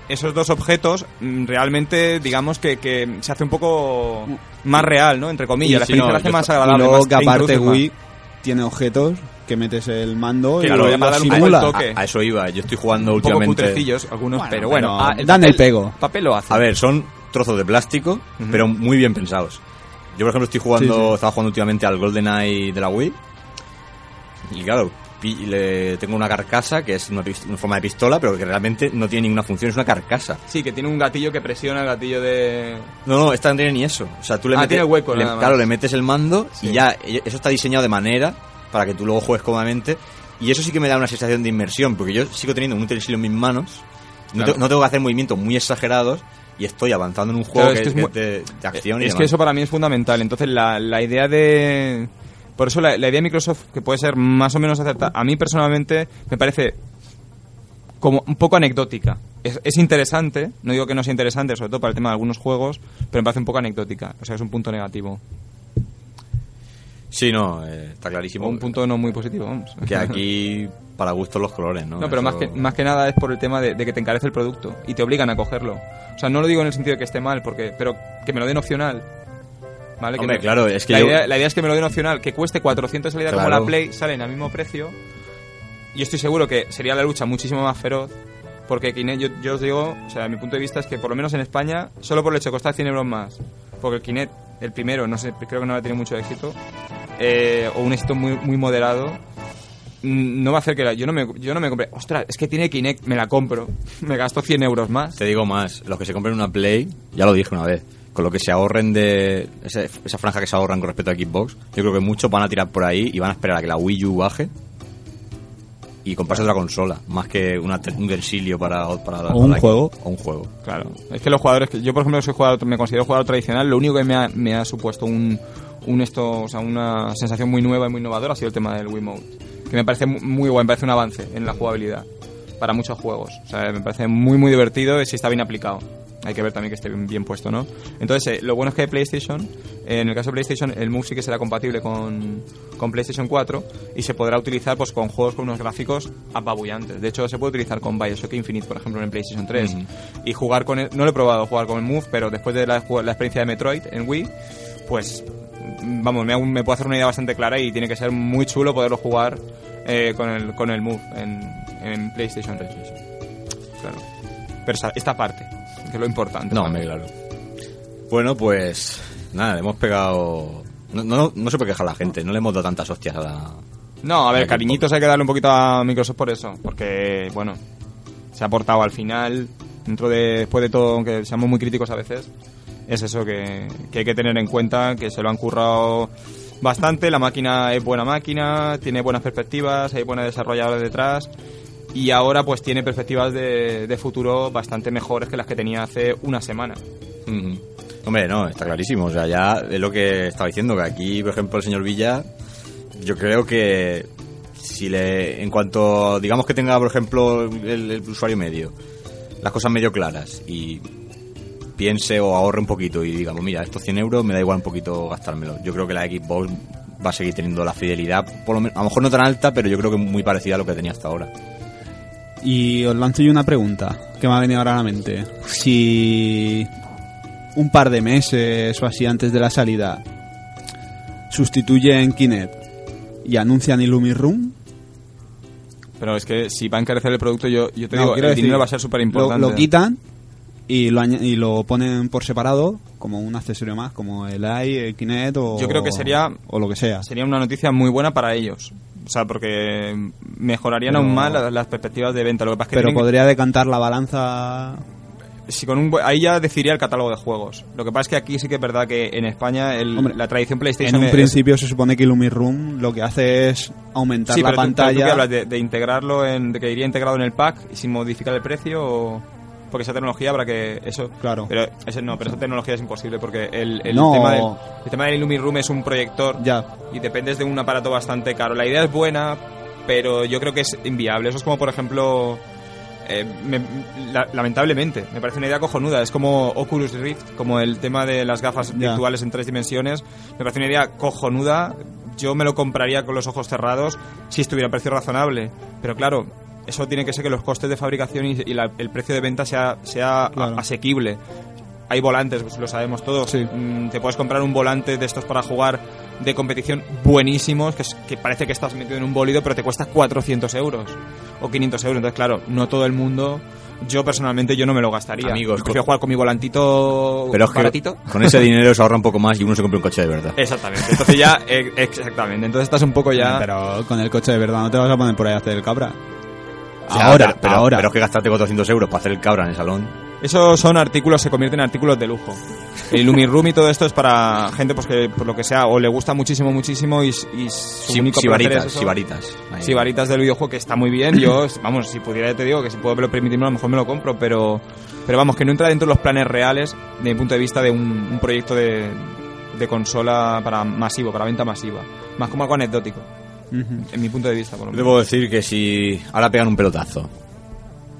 esos dos objetos mm, realmente digamos que, que se hace un poco más real, ¿no? Entre comillas, la sí, experiencia no, la hace más Y agradable. luego más- que aparte. Wii tiene objetos que metes el mando y Claro, lo, poco simula. el toque. A, a eso iba. Yo estoy jugando un poco últimamente. cutrecillos algunos, Bueno, pero bueno, ah, dan el pego. Papel lo hace. A ver, son trozos de plástico, pero muy bien pensados. Yo, por ejemplo, estoy jugando, Sí, sí. estaba jugando últimamente al GoldenEye de la Wii. Y claro, le tengo una carcasa que es una, una forma de pistola, pero que realmente no tiene ninguna función, es una carcasa. Sí, que tiene un gatillo que presiona el gatillo de... No, no, esta no tiene ni eso. O sea, tú le Ah, metes, tiene hueco le- nada más. Claro, le metes el mando Sí. y ya eh, eso está diseñado de manera para que tú luego juegues cómodamente. Y eso sí que me da una sensación de inmersión, porque yo sigo teniendo un utensilio en mis manos, no, Claro. te- no tengo que hacer movimientos muy exagerados y estoy avanzando en un Claro, juego que, es que es, es de, de acción y es que demás. eso para mí es fundamental. Entonces, la, la idea de... Por eso la, la idea de Microsoft, que puede ser más o menos acertada, a mí personalmente me parece como un poco anecdótica. Es, es interesante, no digo que no sea interesante, sobre todo para el tema de algunos juegos, pero me parece un poco anecdótica. O sea, es un punto negativo. Sí, no, eh, está clarísimo. O un punto no muy positivo, vamos. Que aquí, para gustos los colores, ¿no? No, pero Eso- más que, más que nada es por el tema de, de que te encarece el producto y te obligan a cogerlo. O sea, no lo digo en el sentido de que esté mal, porque pero que me lo den opcional. ¿Vale? Que Hombre, me- claro, es que la, yo- idea, la idea es que me lo den opcional, que cueste 400 salida como Claro. la Play, salen al mismo precio. Y estoy seguro que sería la lucha muchísimo más feroz. Porque Kinect, yo, yo os digo, o sea, mi punto de vista es que por lo menos en España, solo por el hecho de costar 100 euros más, porque el Kinect, el primero, no sé, creo que no va a tener mucho éxito, eh, o un éxito muy, muy moderado, mm, no va a hacer que la, yo no me yo no me compré ostras es que tiene Kinect me la compro (laughs) me gasto 100 euros más Te digo más, los que se compren una Play, ya lo dije una vez, con lo que se ahorren de ese- esa franja que se ahorran con respecto a Xbox, yo creo que muchos van a tirar por ahí y van a esperar a que la Wii U baje y comprarse otra consola, más que una, un utensilio para, para, para un la- juego. O un juego. claro es que los jugadores que yo por ejemplo soy jugador me considero jugador tradicional lo único que me ha, me ha supuesto un, un esto o sea una sensación muy nueva y muy innovadora ha sido el tema del Wiimote que me parece mu- muy guay me parece un avance en la jugabilidad para muchos juegos o sea me parece muy muy divertido y si está bien aplicado hay que ver también que esté bien, bien puesto, ¿no? Entonces, eh, lo bueno es que PlayStation, en el caso de PlayStation, el Move sí que será compatible con, con PlayStation 4 y se podrá utilizar pues con juegos con unos gráficos apabullantes. De hecho, se puede utilizar con Bioshock Infinite, por ejemplo, en PlayStation 3. Ujú. Y jugar con él, no lo he probado jugar con el Move, pero después de la, la experiencia de Metroid en Wii, pues mm, vamos, me, me puedo hacer una idea bastante clara y tiene que ser muy chulo poderlo jugar eh, con, el, con el Move en, en PlayStation 3. Claro. Pero esta parte, que es lo importante. No, hombre, claro. Bueno, pues nada, hemos pegado... No, no, no se puede quejar la gente, no le hemos dado tantas hostias a la... No, a ver, cariñitos hay que darle un poquito a Microsoft por eso, porque, bueno, se ha portado al final, dentro de, después de todo, aunque seamos muy críticos a veces, es eso que, que hay que tener en cuenta, que se lo han currado bastante, la máquina es buena máquina, tiene buenas perspectivas, hay buenos desarrolladores detrás, y ahora pues tiene perspectivas de, futuro bastante mejores que las que tenía hace una semana. Ujú. Hombre, no, está clarísimo. O sea, ya es lo que estaba diciendo, que aquí, por ejemplo, el señor Villa, yo creo que si le, en cuanto, digamos que tenga, por ejemplo, el, el usuario medio, las cosas medio claras y piense o ahorre un poquito y digamos, mira, estos 100 euros me da igual un poquito gastármelo. Yo creo que la Xbox va a seguir teniendo la fidelidad, por lo menos, a lo mejor no tan alta, pero yo creo que muy parecida a lo que tenía hasta ahora. Y os lanzo yo una pregunta que me ha venido ahora a la mente. Si un par de meses o así antes de la salida sustituyen Kinect y anuncian Illumiroom, Pero es que si va a encarecer el producto, yo, yo te No, digo, el decir, dinero va a ser súper lo, importante. lo quitan y lo, y lo ponen por separado como un accesorio más, como el i, el Kinect o, Yo creo que sería- o lo que sea. sería una noticia muy buena para ellos. O sea, porque mejorarían aún más las, las perspectivas de venta. Lo que pasa es que Pero tienen que- podría decantar la balanza si con un ahí ya decidiría el catálogo de juegos. Lo que pasa es que aquí sí que es verdad que en España el- Hombre, la tradición En PlayStation un es- principio se supone que Illumiroom lo que hace es aumentar sí, la pero tú- pero tú pantalla. qué hablas de, de integrarlo en de que iría integrado en el pack y sin modificar el precio o porque esa tecnología habrá que eso Claro. pero ese no pero esa tecnología es imposible porque el, el No. tema del el tema del Illumi Room es un proyector Ya. y dependes de un aparato bastante caro. La idea es buena pero yo creo que es inviable. Eso es como por ejemplo eh, me- la- lamentablemente me parece una idea cojonuda. Es como Oculus Rift como el tema de las gafas virtuales en tres dimensiones. Me parece una idea cojonuda. Yo me lo compraría con los ojos cerrados si estuviera a precio razonable. Pero claro eso tiene que ser que los costes de fabricación y, y la- el precio de venta sea, sea a- Claro. asequible hay volantes, pues lo sabemos todos. Sí. Mm, te puedes comprar un volante de estos para jugar de competición buenísimos, que, es- que parece que estás metido en un bólido, pero te cuesta 400 euros o 500 euros. Entonces, claro, no todo el mundo. Yo personalmente yo no me lo gastaría. Amigos, prefiero jugar con mi volantito Pero es que baratito. con ese dinero se ahorra un poco más y uno se compra un coche de verdad. (laughs) Exactamente. Entonces ya, eh, exactamente. Entonces estás un poco ya. Pero con el coche de verdad no te vas a poner por ahí a hacer el cabra. Ya, ahora, pero, pero- ahora. Pero es que gastarte 400 euros para hacer el cabra en el salón. Esos son artículos, se convierten en artículos de lujo. El Lumiroom y todo esto es para gente pues que por lo que sea o le gusta muchísimo, muchísimo y, y su único placer es sibaritas, sibaritas. Sibaritas del videojuego que está muy bien. Yo, (laughs) vamos, si pudiera ya te digo que si puedo permitirme a lo mejor me lo compro, pero pero vamos, que no entra dentro de los planes reales de mi punto de vista de un, un proyecto de, de consola para masivo, para venta masiva. Más como algo anecdótico, En mi punto de vista, por lo menos. Debo decir que si ahora pegan un pelotazo,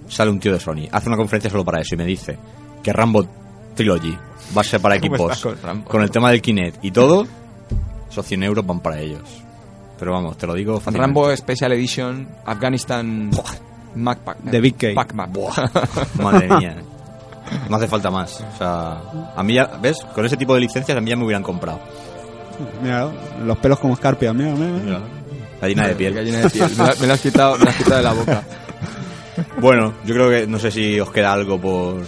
sale un tío de Sony, hace una conferencia solo para eso y me dice que Rambo Trilogy va a ser para ¿Cómo equipos con Rambo? con el tema del Kinect y todo, esos 100 euros van para ellos. Pero vamos, te lo digo fácilmente. Rambo Special Edition Afghanistan Macpac. The Big K. Pac-Man. (laughs) Madre mía. No hace falta más. O sea, a mí ya, ¿ves? Con ese tipo de licencias a mí ya me hubieran comprado. Mira, los pelos como escarpia. Mira, mira, mira. Gallina de piel. Gallina de piel. Me la, me la has quitado, me la has quitado de la boca. (laughs) Bueno, yo creo que no sé si os queda algo por.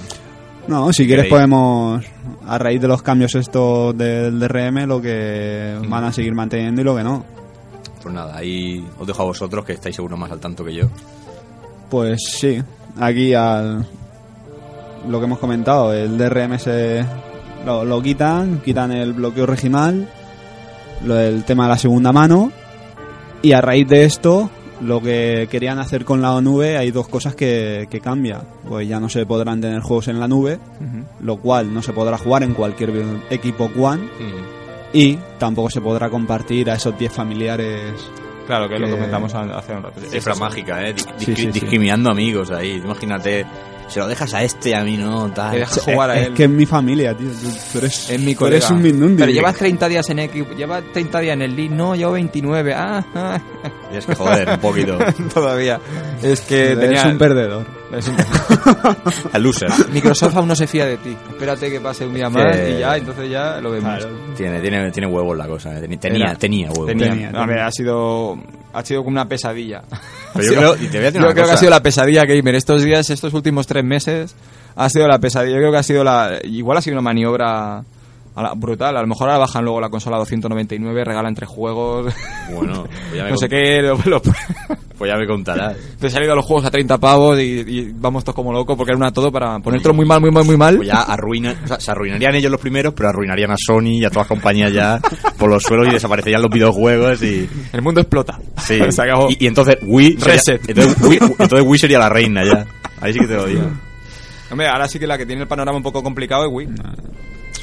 No, si quieres podemos, a raíz de los cambios estos del DRM, lo que van a seguir manteniendo y lo que no. Pues nada, ahí os dejo a vosotros que estáis seguro más al tanto que yo. Pues sí, aquí al lo que hemos comentado, el DRM se lo, lo quitan, quitan el bloqueo regional, lo del tema de la segunda mano y a raíz de esto lo que querían hacer con la nube hay dos cosas que, que cambian, pues ya no se podrán tener juegos en la nube, lo cual no se podrá jugar en cualquier equipo One y tampoco se podrá compartir a esos 10 familiares Claro, que es lo que comentamos hace un rato. Cifra mágica, ¿eh? Sí, sí, sí. discriminando amigos ahí. Imagínate, se lo dejas a este y a mí no, tal. Que dejas jugar a es, él. que es mi familia, tío. Tú, tú eres, Es mi tú eres colega. un Mindundi. Pero llevas 30 días en equipo, lleva 30 días en el league. No, llevo 29. Ah, ah. Y es que joder, un poquito. (laughs) todavía. Es que Eres tenía un perdedor. es un- Al (laughs) (laughs) loser. Microsoft aún no se fía de ti. Espérate que pase un día más Que- y ya, entonces ya lo vemos. Tiene, tiene, tiene huevos la cosa. ¿eh? Tenía, Era- tenía huevos. Tenía. Tenía, A tenía. ver, ha sido ha sido como una pesadilla. Pero yo creo, y te voy a decir Yo una creo que ha sido la pesadilla gamer estos días, estos últimos tres meses. Ha sido la pesadilla. Yo creo que ha sido la. Igual ha sido una maniobra a la- brutal. A lo mejor ahora bajan luego la consola a 299, regalan tres juegos. Bueno, (laughs) pues ya me, no sé qué. Lo, lo- pues ya me contarás. te salido los juegos a 30 pavos y, y vamos todos como locos porque era una todo para ponértelo muy mal, muy mal, muy mal. Pues ya arruina, o sea, se arruinarían ellos los primeros, pero arruinarían a Sony y a todas las compañías ya por los suelos y desaparecerían los videojuegos y... El mundo explota. Sí. (laughs) Se acabó. Y, y entonces Wii sería, Reset. Entonces Wii, entonces Wii sería la reina ya. Ahí sí que te lo digo. Hombre, ahora sí que la que tiene el panorama un poco complicado es Wii.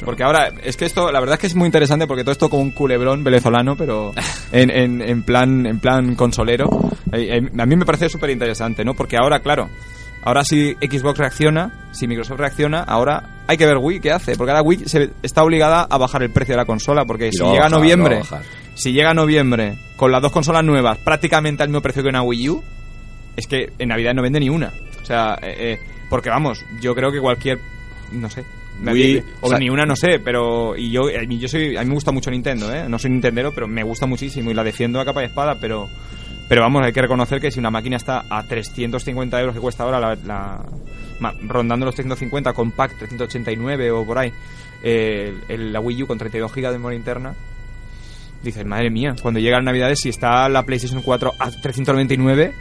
Porque ahora, es que esto, la verdad es que es muy interesante porque todo esto como un culebrón venezolano, pero (laughs) en, en, en plan en plan consolero. Eh, eh, a mí me parece súper interesante, ¿no? Porque ahora, claro, ahora si Xbox reacciona, si Microsoft reacciona, ahora hay que ver Wii qué hace. Porque ahora Wii se, está obligada a bajar el precio de la consola. Porque si a llega noviembre, a bajar. si llega noviembre con las dos consolas nuevas prácticamente al mismo precio que una Wii U, es que en Navidad no vende ni una. O sea, eh, eh, porque vamos, yo creo que cualquier, no sé, Wii, o sea- ni una no sé, pero y yo, a mí, yo soy, a mí me gusta mucho Nintendo, ¿eh? No soy Nintendero, pero me gusta muchísimo y la defiendo a capa y espada, pero pero vamos, hay que reconocer que si una máquina está a 350 euros que cuesta ahora la, la- rondando los 350 con pack 389 o por ahí, eh, el- la Wii U con 32 GB de memoria interna, dices, madre mía, cuando llegan Navidades, si está la PlayStation 4 a 399,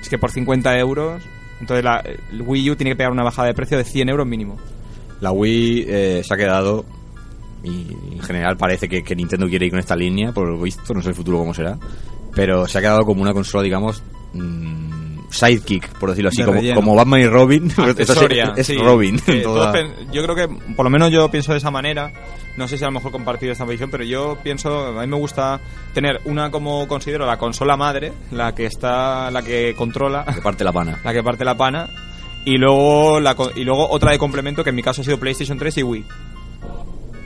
es que por 50 euros, entonces la el Wii U tiene que pegar una bajada de precio de 100 euros mínimo. La Wii eh, se ha quedado y en general parece que, que Nintendo quiere ir con esta línea, por lo visto, no sé el futuro cómo será, pero se ha quedado como una consola, digamos, mm, sidekick, por decirlo así, De como, Batman y Robin. (laughs) Es- Accesoria, es, sí. Robin. Toda- yo creo que, por lo menos yo pienso de esa manera. No sé si a lo mejor compartir esta visión, pero yo pienso, a mí me gusta tener una como considero la consola madre, la que está, la que controla, que parte la pana. la que parte la pana, (laughs) y luego la, y luego otra de complemento que en mi caso ha sido PlayStation 3 y Wii.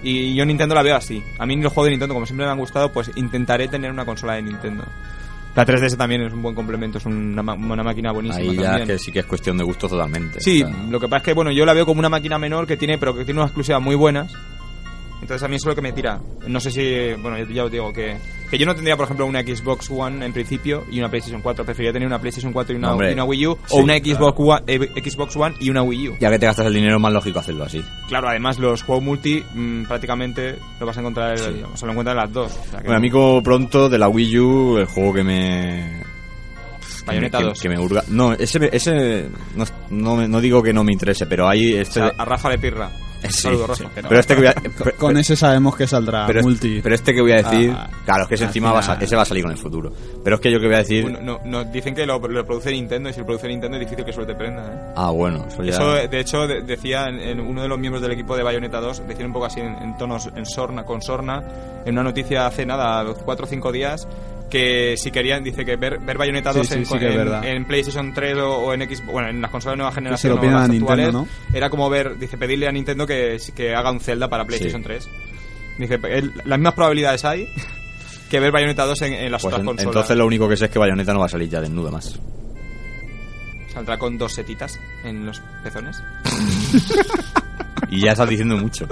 Y yo Nintendo la veo así. A mí los juegos de Nintendo, como siempre me han gustado, pues intentaré tener una consola de Nintendo. La 3DS también es un buen complemento, es una, ma- una máquina buenísima Ahí ya también. que sí que es cuestión de gusto totalmente. Sí, O sea, lo que pasa es que bueno, yo la veo como una máquina menor que tiene, pero que tiene unas exclusivas muy buenas. Entonces a mí eso es lo que me tira. No sé si, bueno, ya os digo que, que yo no tendría, por ejemplo, una Xbox One en principio y una PlayStation 4. Preferiría tener una PlayStation 4 y una, Hombre, y una Wii U sí, o una Xbox, One, eh, Xbox One y una Wii U. ya que te gastas el dinero, es más lógico hacerlo así. Claro, además los juegos multi mm, prácticamente lo vas a encontrar, Sí. o sea, lo encuentras en las dos. O sea, que Bueno, a mí como pronto de la Wii U, el juego que me... Bayonetta que, me- 2. que me hurga... No, ese, ese no, no, no digo que no me interese, pero hay O este... sea, a Rafa le pirra. Sí, Saludos, sí, Rafa. pero, este que voy a... (laughs) pero- Con ese sabemos que saldrá pero, multi. pero este que voy a decir... Ah, claro, es que ese encima va a, ese va a salir con el futuro. Pero es que yo que voy a decir... No, no, no, dicen que lo, lo produce Nintendo y si lo produce Nintendo es difícil que suerte prenda, ¿eh? Ah, bueno, eso ya... Eso, de hecho, de- decía en, en uno de los miembros del equipo de Bayonetta 2, decía un poco así en, en tonos en sorna, con sorna, en una noticia hace nada, los 4 o 5 días, que si querían, dice que ver, ver Bayonetta Sí, 2 sí, en, sí PlayStation 3 o, o en Xbox, bueno, en las consolas de nueva generación lo o las a Nintendo, actuales, ¿no? era como ver, dice, pedirle a Nintendo que, que haga un Zelda para PlayStation Sí. 3. Dice, las mismas probabilidades hay que ver Bayonetta 2 en, en las Pues otras en- consolas. entonces lo único que sé es que Bayonetta no va a salir ya desnuda más. Saldrá con dos setitas en los pezones. (laughs) Y ya estás diciendo mucho.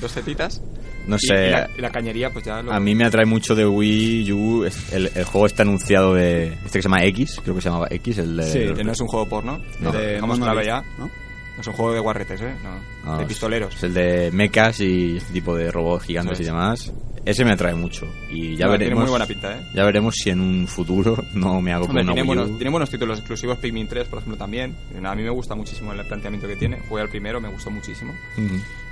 Dos setitas. No sé... Y, la, cañería, pues ya lo... A mí me atrae mucho de Wii U. El, el juego está anunciado de. Este que se llama X, creo que se llamaba X, el de. Sí, Que no es un juego porno. No. de Dejamos claro Monolith, ya. ¿no? Es un juego de guarretes, ¿eh? No, No, de pistoleros. Es el de mechas y este tipo de robots gigantes y demás. Ese me atrae mucho. Y ya No, veremos. Tiene muy buena pinta, ¿eh? Ya veremos si en un futuro (laughs) no me hago con Hombre, una tiene, Wii buenos, U. tiene buenos títulos exclusivos, Pikmin 3, por ejemplo, también. A mí me gusta muchísimo el planteamiento que tiene. Jugué al primero, me gustó muchísimo.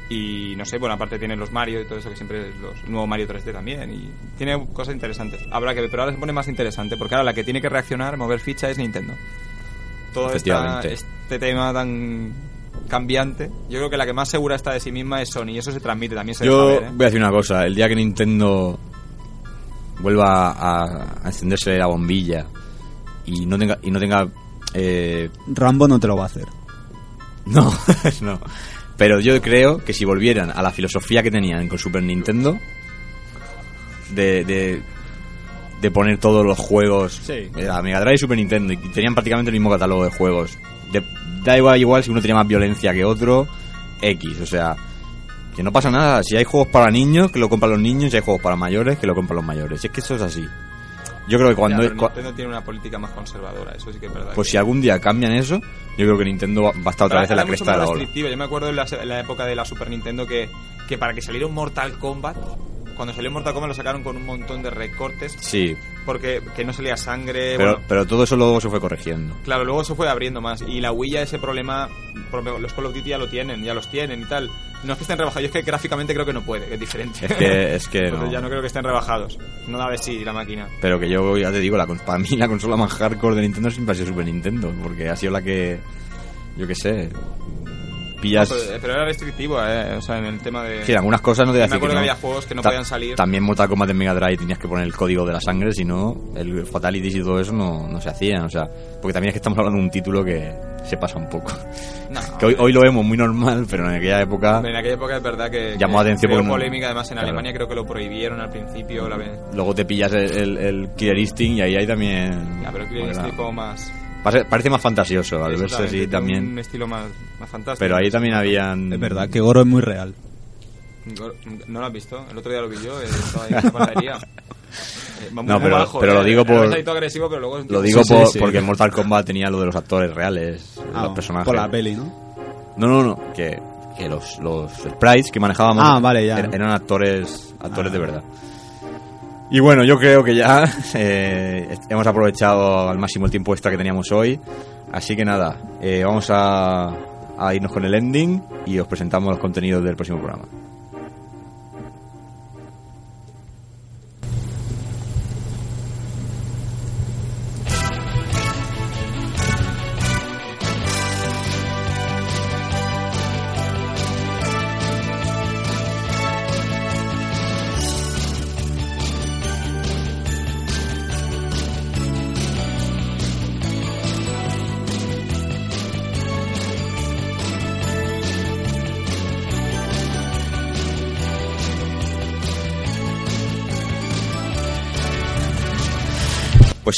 Y no sé, bueno, aparte tiene los Mario y todo eso que siempre es los nuevo Mario 3D también. Y tiene cosas interesantes. Habrá que ver, pero ahora se pone más interesante porque ahora la que tiene que reaccionar, mover ficha es Nintendo. Todo esta, este tema tan cambiante. Yo creo que la que más segura está de sí misma es Sony y eso se transmite también. Se Yo ver, ¿eh? voy a decir una cosa. El día que Nintendo vuelva a, a encenderse la bombilla y no tenga. Y no tenga eh, Rambo no te lo va a hacer. (laughs) No, (laughs) no. Pero yo creo que si volvieran a la filosofía que tenían con Super Nintendo, de, de, de poner todos los juegos, Sí. eh, a Mega Drive y Super Nintendo, y tenían prácticamente el mismo catálogo de juegos. De- da igual, igual si uno tenía más violencia que otro, X, o sea, que no pasa nada. Si hay juegos para niños, que lo compran los niños, si hay juegos para mayores, que lo compran los mayores. Si es que eso es así. Yo creo que cuando... Ya, pero Nintendo tiene una política más conservadora, eso sí que es verdad. pues que- si algún día cambian eso, yo creo que Nintendo va a estar otra vez en la cresta de la ola. Yo me acuerdo en la, en la época de la Super Nintendo que, que para que saliera un Mortal Kombat, cuando salió Mortal Kombat lo sacaron con un montón de recortes Sí, porque que no salía sangre. Pero, bueno, pero todo eso luego se fue corrigiendo. Claro, luego se fue abriendo más. Y la Wii ya ese problema, los Call of Duty ya lo tienen, ya los tienen y tal. No es que estén rebajados, yo es que gráficamente creo que no puede, que es diferente. Es que, es que (laughs) Entonces no. ya no creo que estén rebajados. No da de sí la máquina. Pero que yo ya te digo, la, para mí la consola más hardcore de Nintendo siempre ha sido Super Nintendo. Porque ha sido la que, yo qué sé, pillas... No, pero, pero era restrictivo, eh, o sea, en el tema de... Sí, algunas cosas no te a Me acuerdo que no. había juegos que no Ta- podían salir. También Mortal Kombat en Mega Drive tenías que poner el código de la sangre, si no, el Fatalities y todo eso no, no se hacían. O sea, porque también es que estamos hablando de un título que se pasa un poco. No, (laughs) Que hoy, hoy lo vemos muy normal, pero en aquella época... En aquella época es verdad que Llamó que la atención porque no- polémica además en Claro. Alemania creo que lo prohibieron al principio la. Luego te pillas el, el, el Killer Instinct y ahí hay también... Ya, pero Killer Instinct como más Parece, más fantasioso al verse así también. un estilo más, más fantástico. Pero ahí también habían. Es verdad que Goro es muy real. ¿No lo has visto? El otro día lo vi yo, eh, estaba ahí en la panadería. (laughs) Eh, No, pero- bajo, pero lo eh. digo por- agresivo, pero luego Lo digo Sí, por- sí. porque en Mortal Kombat tenía lo de los actores reales, Ah, los personajes. Por la peli, ¿no? No, no, no. Que, que los, los sprites que manejábamos Ah, vale, ya. er- eran actores, actores Ah. de verdad. Y bueno, yo creo que ya (laughs) eh, hemos aprovechado al máximo el tiempo extra que teníamos hoy. Así que nada, eh, vamos a, a irnos con el ending y os presentamos los contenidos del próximo programa.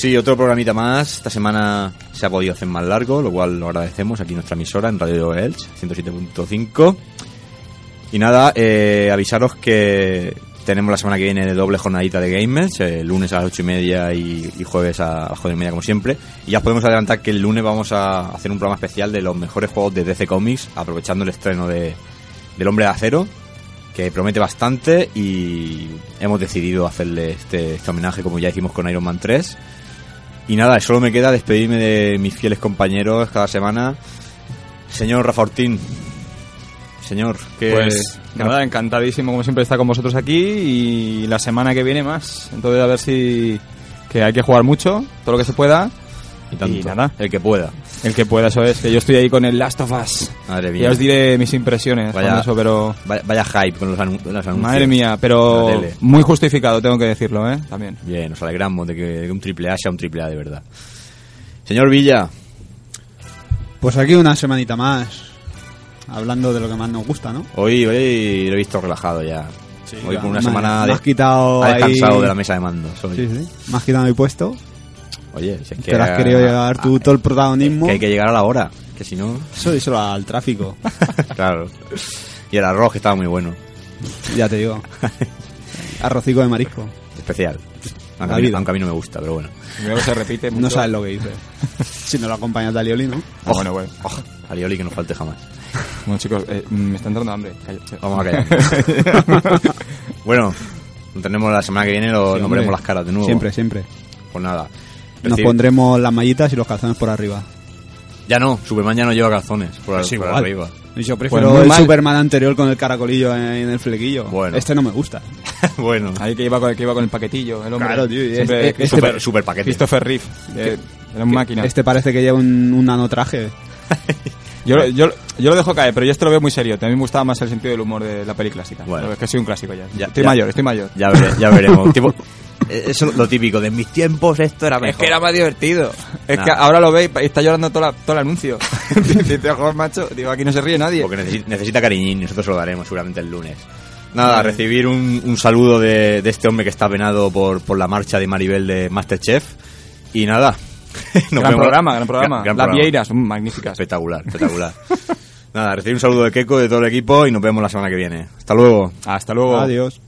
Pues sí, otro programita más. Esta semana se ha podido hacer más largo, lo cual lo agradecemos aquí en nuestra emisora, en Radio Elch, 107.5. Y nada, eh, avisaros que tenemos la semana que viene de doble jornadita de Gamers, el lunes a las ocho y media y, jueves a las cuatro y media como siempre. Y ya os podemos adelantar que el lunes vamos a hacer un programa especial de los mejores juegos de DC Comics, aprovechando el estreno de, del Hombre de Acero, que promete bastante y hemos decidido hacerle este, este homenaje como ya hicimos con Iron Man 3. Y nada, solo me queda despedirme de mis fieles compañeros cada semana. Señor Rafa Ortín, señor, que Pues nada, encantadísimo como siempre estar con vosotros aquí y la semana que viene más. Entonces a ver si que hay que jugar mucho, todo lo que se pueda. Y tanto, y nada. el que pueda. El que pueda, eso es, que yo estoy ahí con el Last of Us. Madre mía. Ya os diré mis impresiones Vaya. con eso, pero Vaya, vaya hype con los, anu- los anuncios. madre mía, pero muy justificado, tengo que decirlo, ¿eh? También. Bien, nos alegramos de que, de que un triple A sea un triple A de verdad. Señor Villa, Pues aquí una semanita más. Hablando de lo que más nos gusta, ¿no? hoy, hoy lo he visto relajado ya. hoy por una semana me de- has quitado ha descansado ahí- de la mesa de mandos. hoy. Sí, sí. Me has quitado mi puesto. Oye, si es que Te lo has querido llevar tú todo el protagonismo. que hay que llegar a la hora, que si no, Eso díselo al tráfico. (laughs) claro. Y el arroz que estaba muy bueno, ya te digo. Arrocico de marisco. especial. Aunque, a mí, aunque a mí no me gusta, pero bueno. Creo que se repite mucho. No sabes lo que dices. (laughs) si no lo acompañas de alioli, ¿no? Ah, bueno, bueno. Alioli que no falte jamás. Bueno, chicos, eh, me está entrando hambre. Vamos a callar. (laughs) bueno, tenemos la semana que viene, lo, Sí, nos veremos las caras de nuevo. Siempre, siempre. Pues nada. Nos pondremos las mallitas y los calzones por arriba. Ya no, Superman ya no lleva calzones por, Pues por igual. arriba. Yo prefiero muy el mal. Superman anterior con el caracolillo en el flequillo. Bueno. Este no me gusta. (laughs) bueno, Ahí que iba, con, que iba con el paquetillo, el hombre. Claro, tío, Siempre este- super, super paquete. Christopher Reeve. de- Era un máquina. Este parece que lleva un, un nanotraje. (laughs) Yo, yo, yo lo dejo caer, pero yo esto lo veo muy serio. A mí me gustaba más el sentido del humor de la peli clásica. Bueno. Es que soy un clásico ya. Ya- estoy ya. mayor, estoy mayor. Ya, vere- ya veremos. (laughs) Tipo, eh, eso es lo típico, de mis tiempos esto era mejor. Es que era más divertido. Es Nada. que ahora lo veis y está llorando todo, la- todo el anuncio. (laughs) Dice, joder, macho, digo, aquí no se ríe nadie. Porque necesi- necesita cariñín, nosotros se lo daremos seguramente el lunes. Nada, recibir un, un saludo de, de este hombre que está penado por, por la marcha de Maribel de Masterchef. Y nada. (laughs) nos gran vemos- programa, gran programa. Gran- gran Las programa. vieiras, mm, magníficas. Espectacular, espectacular. (laughs) nada, recibir un saludo de Keiko, de todo el equipo y nos vemos la semana que viene. Hasta luego. Hasta luego. Adiós.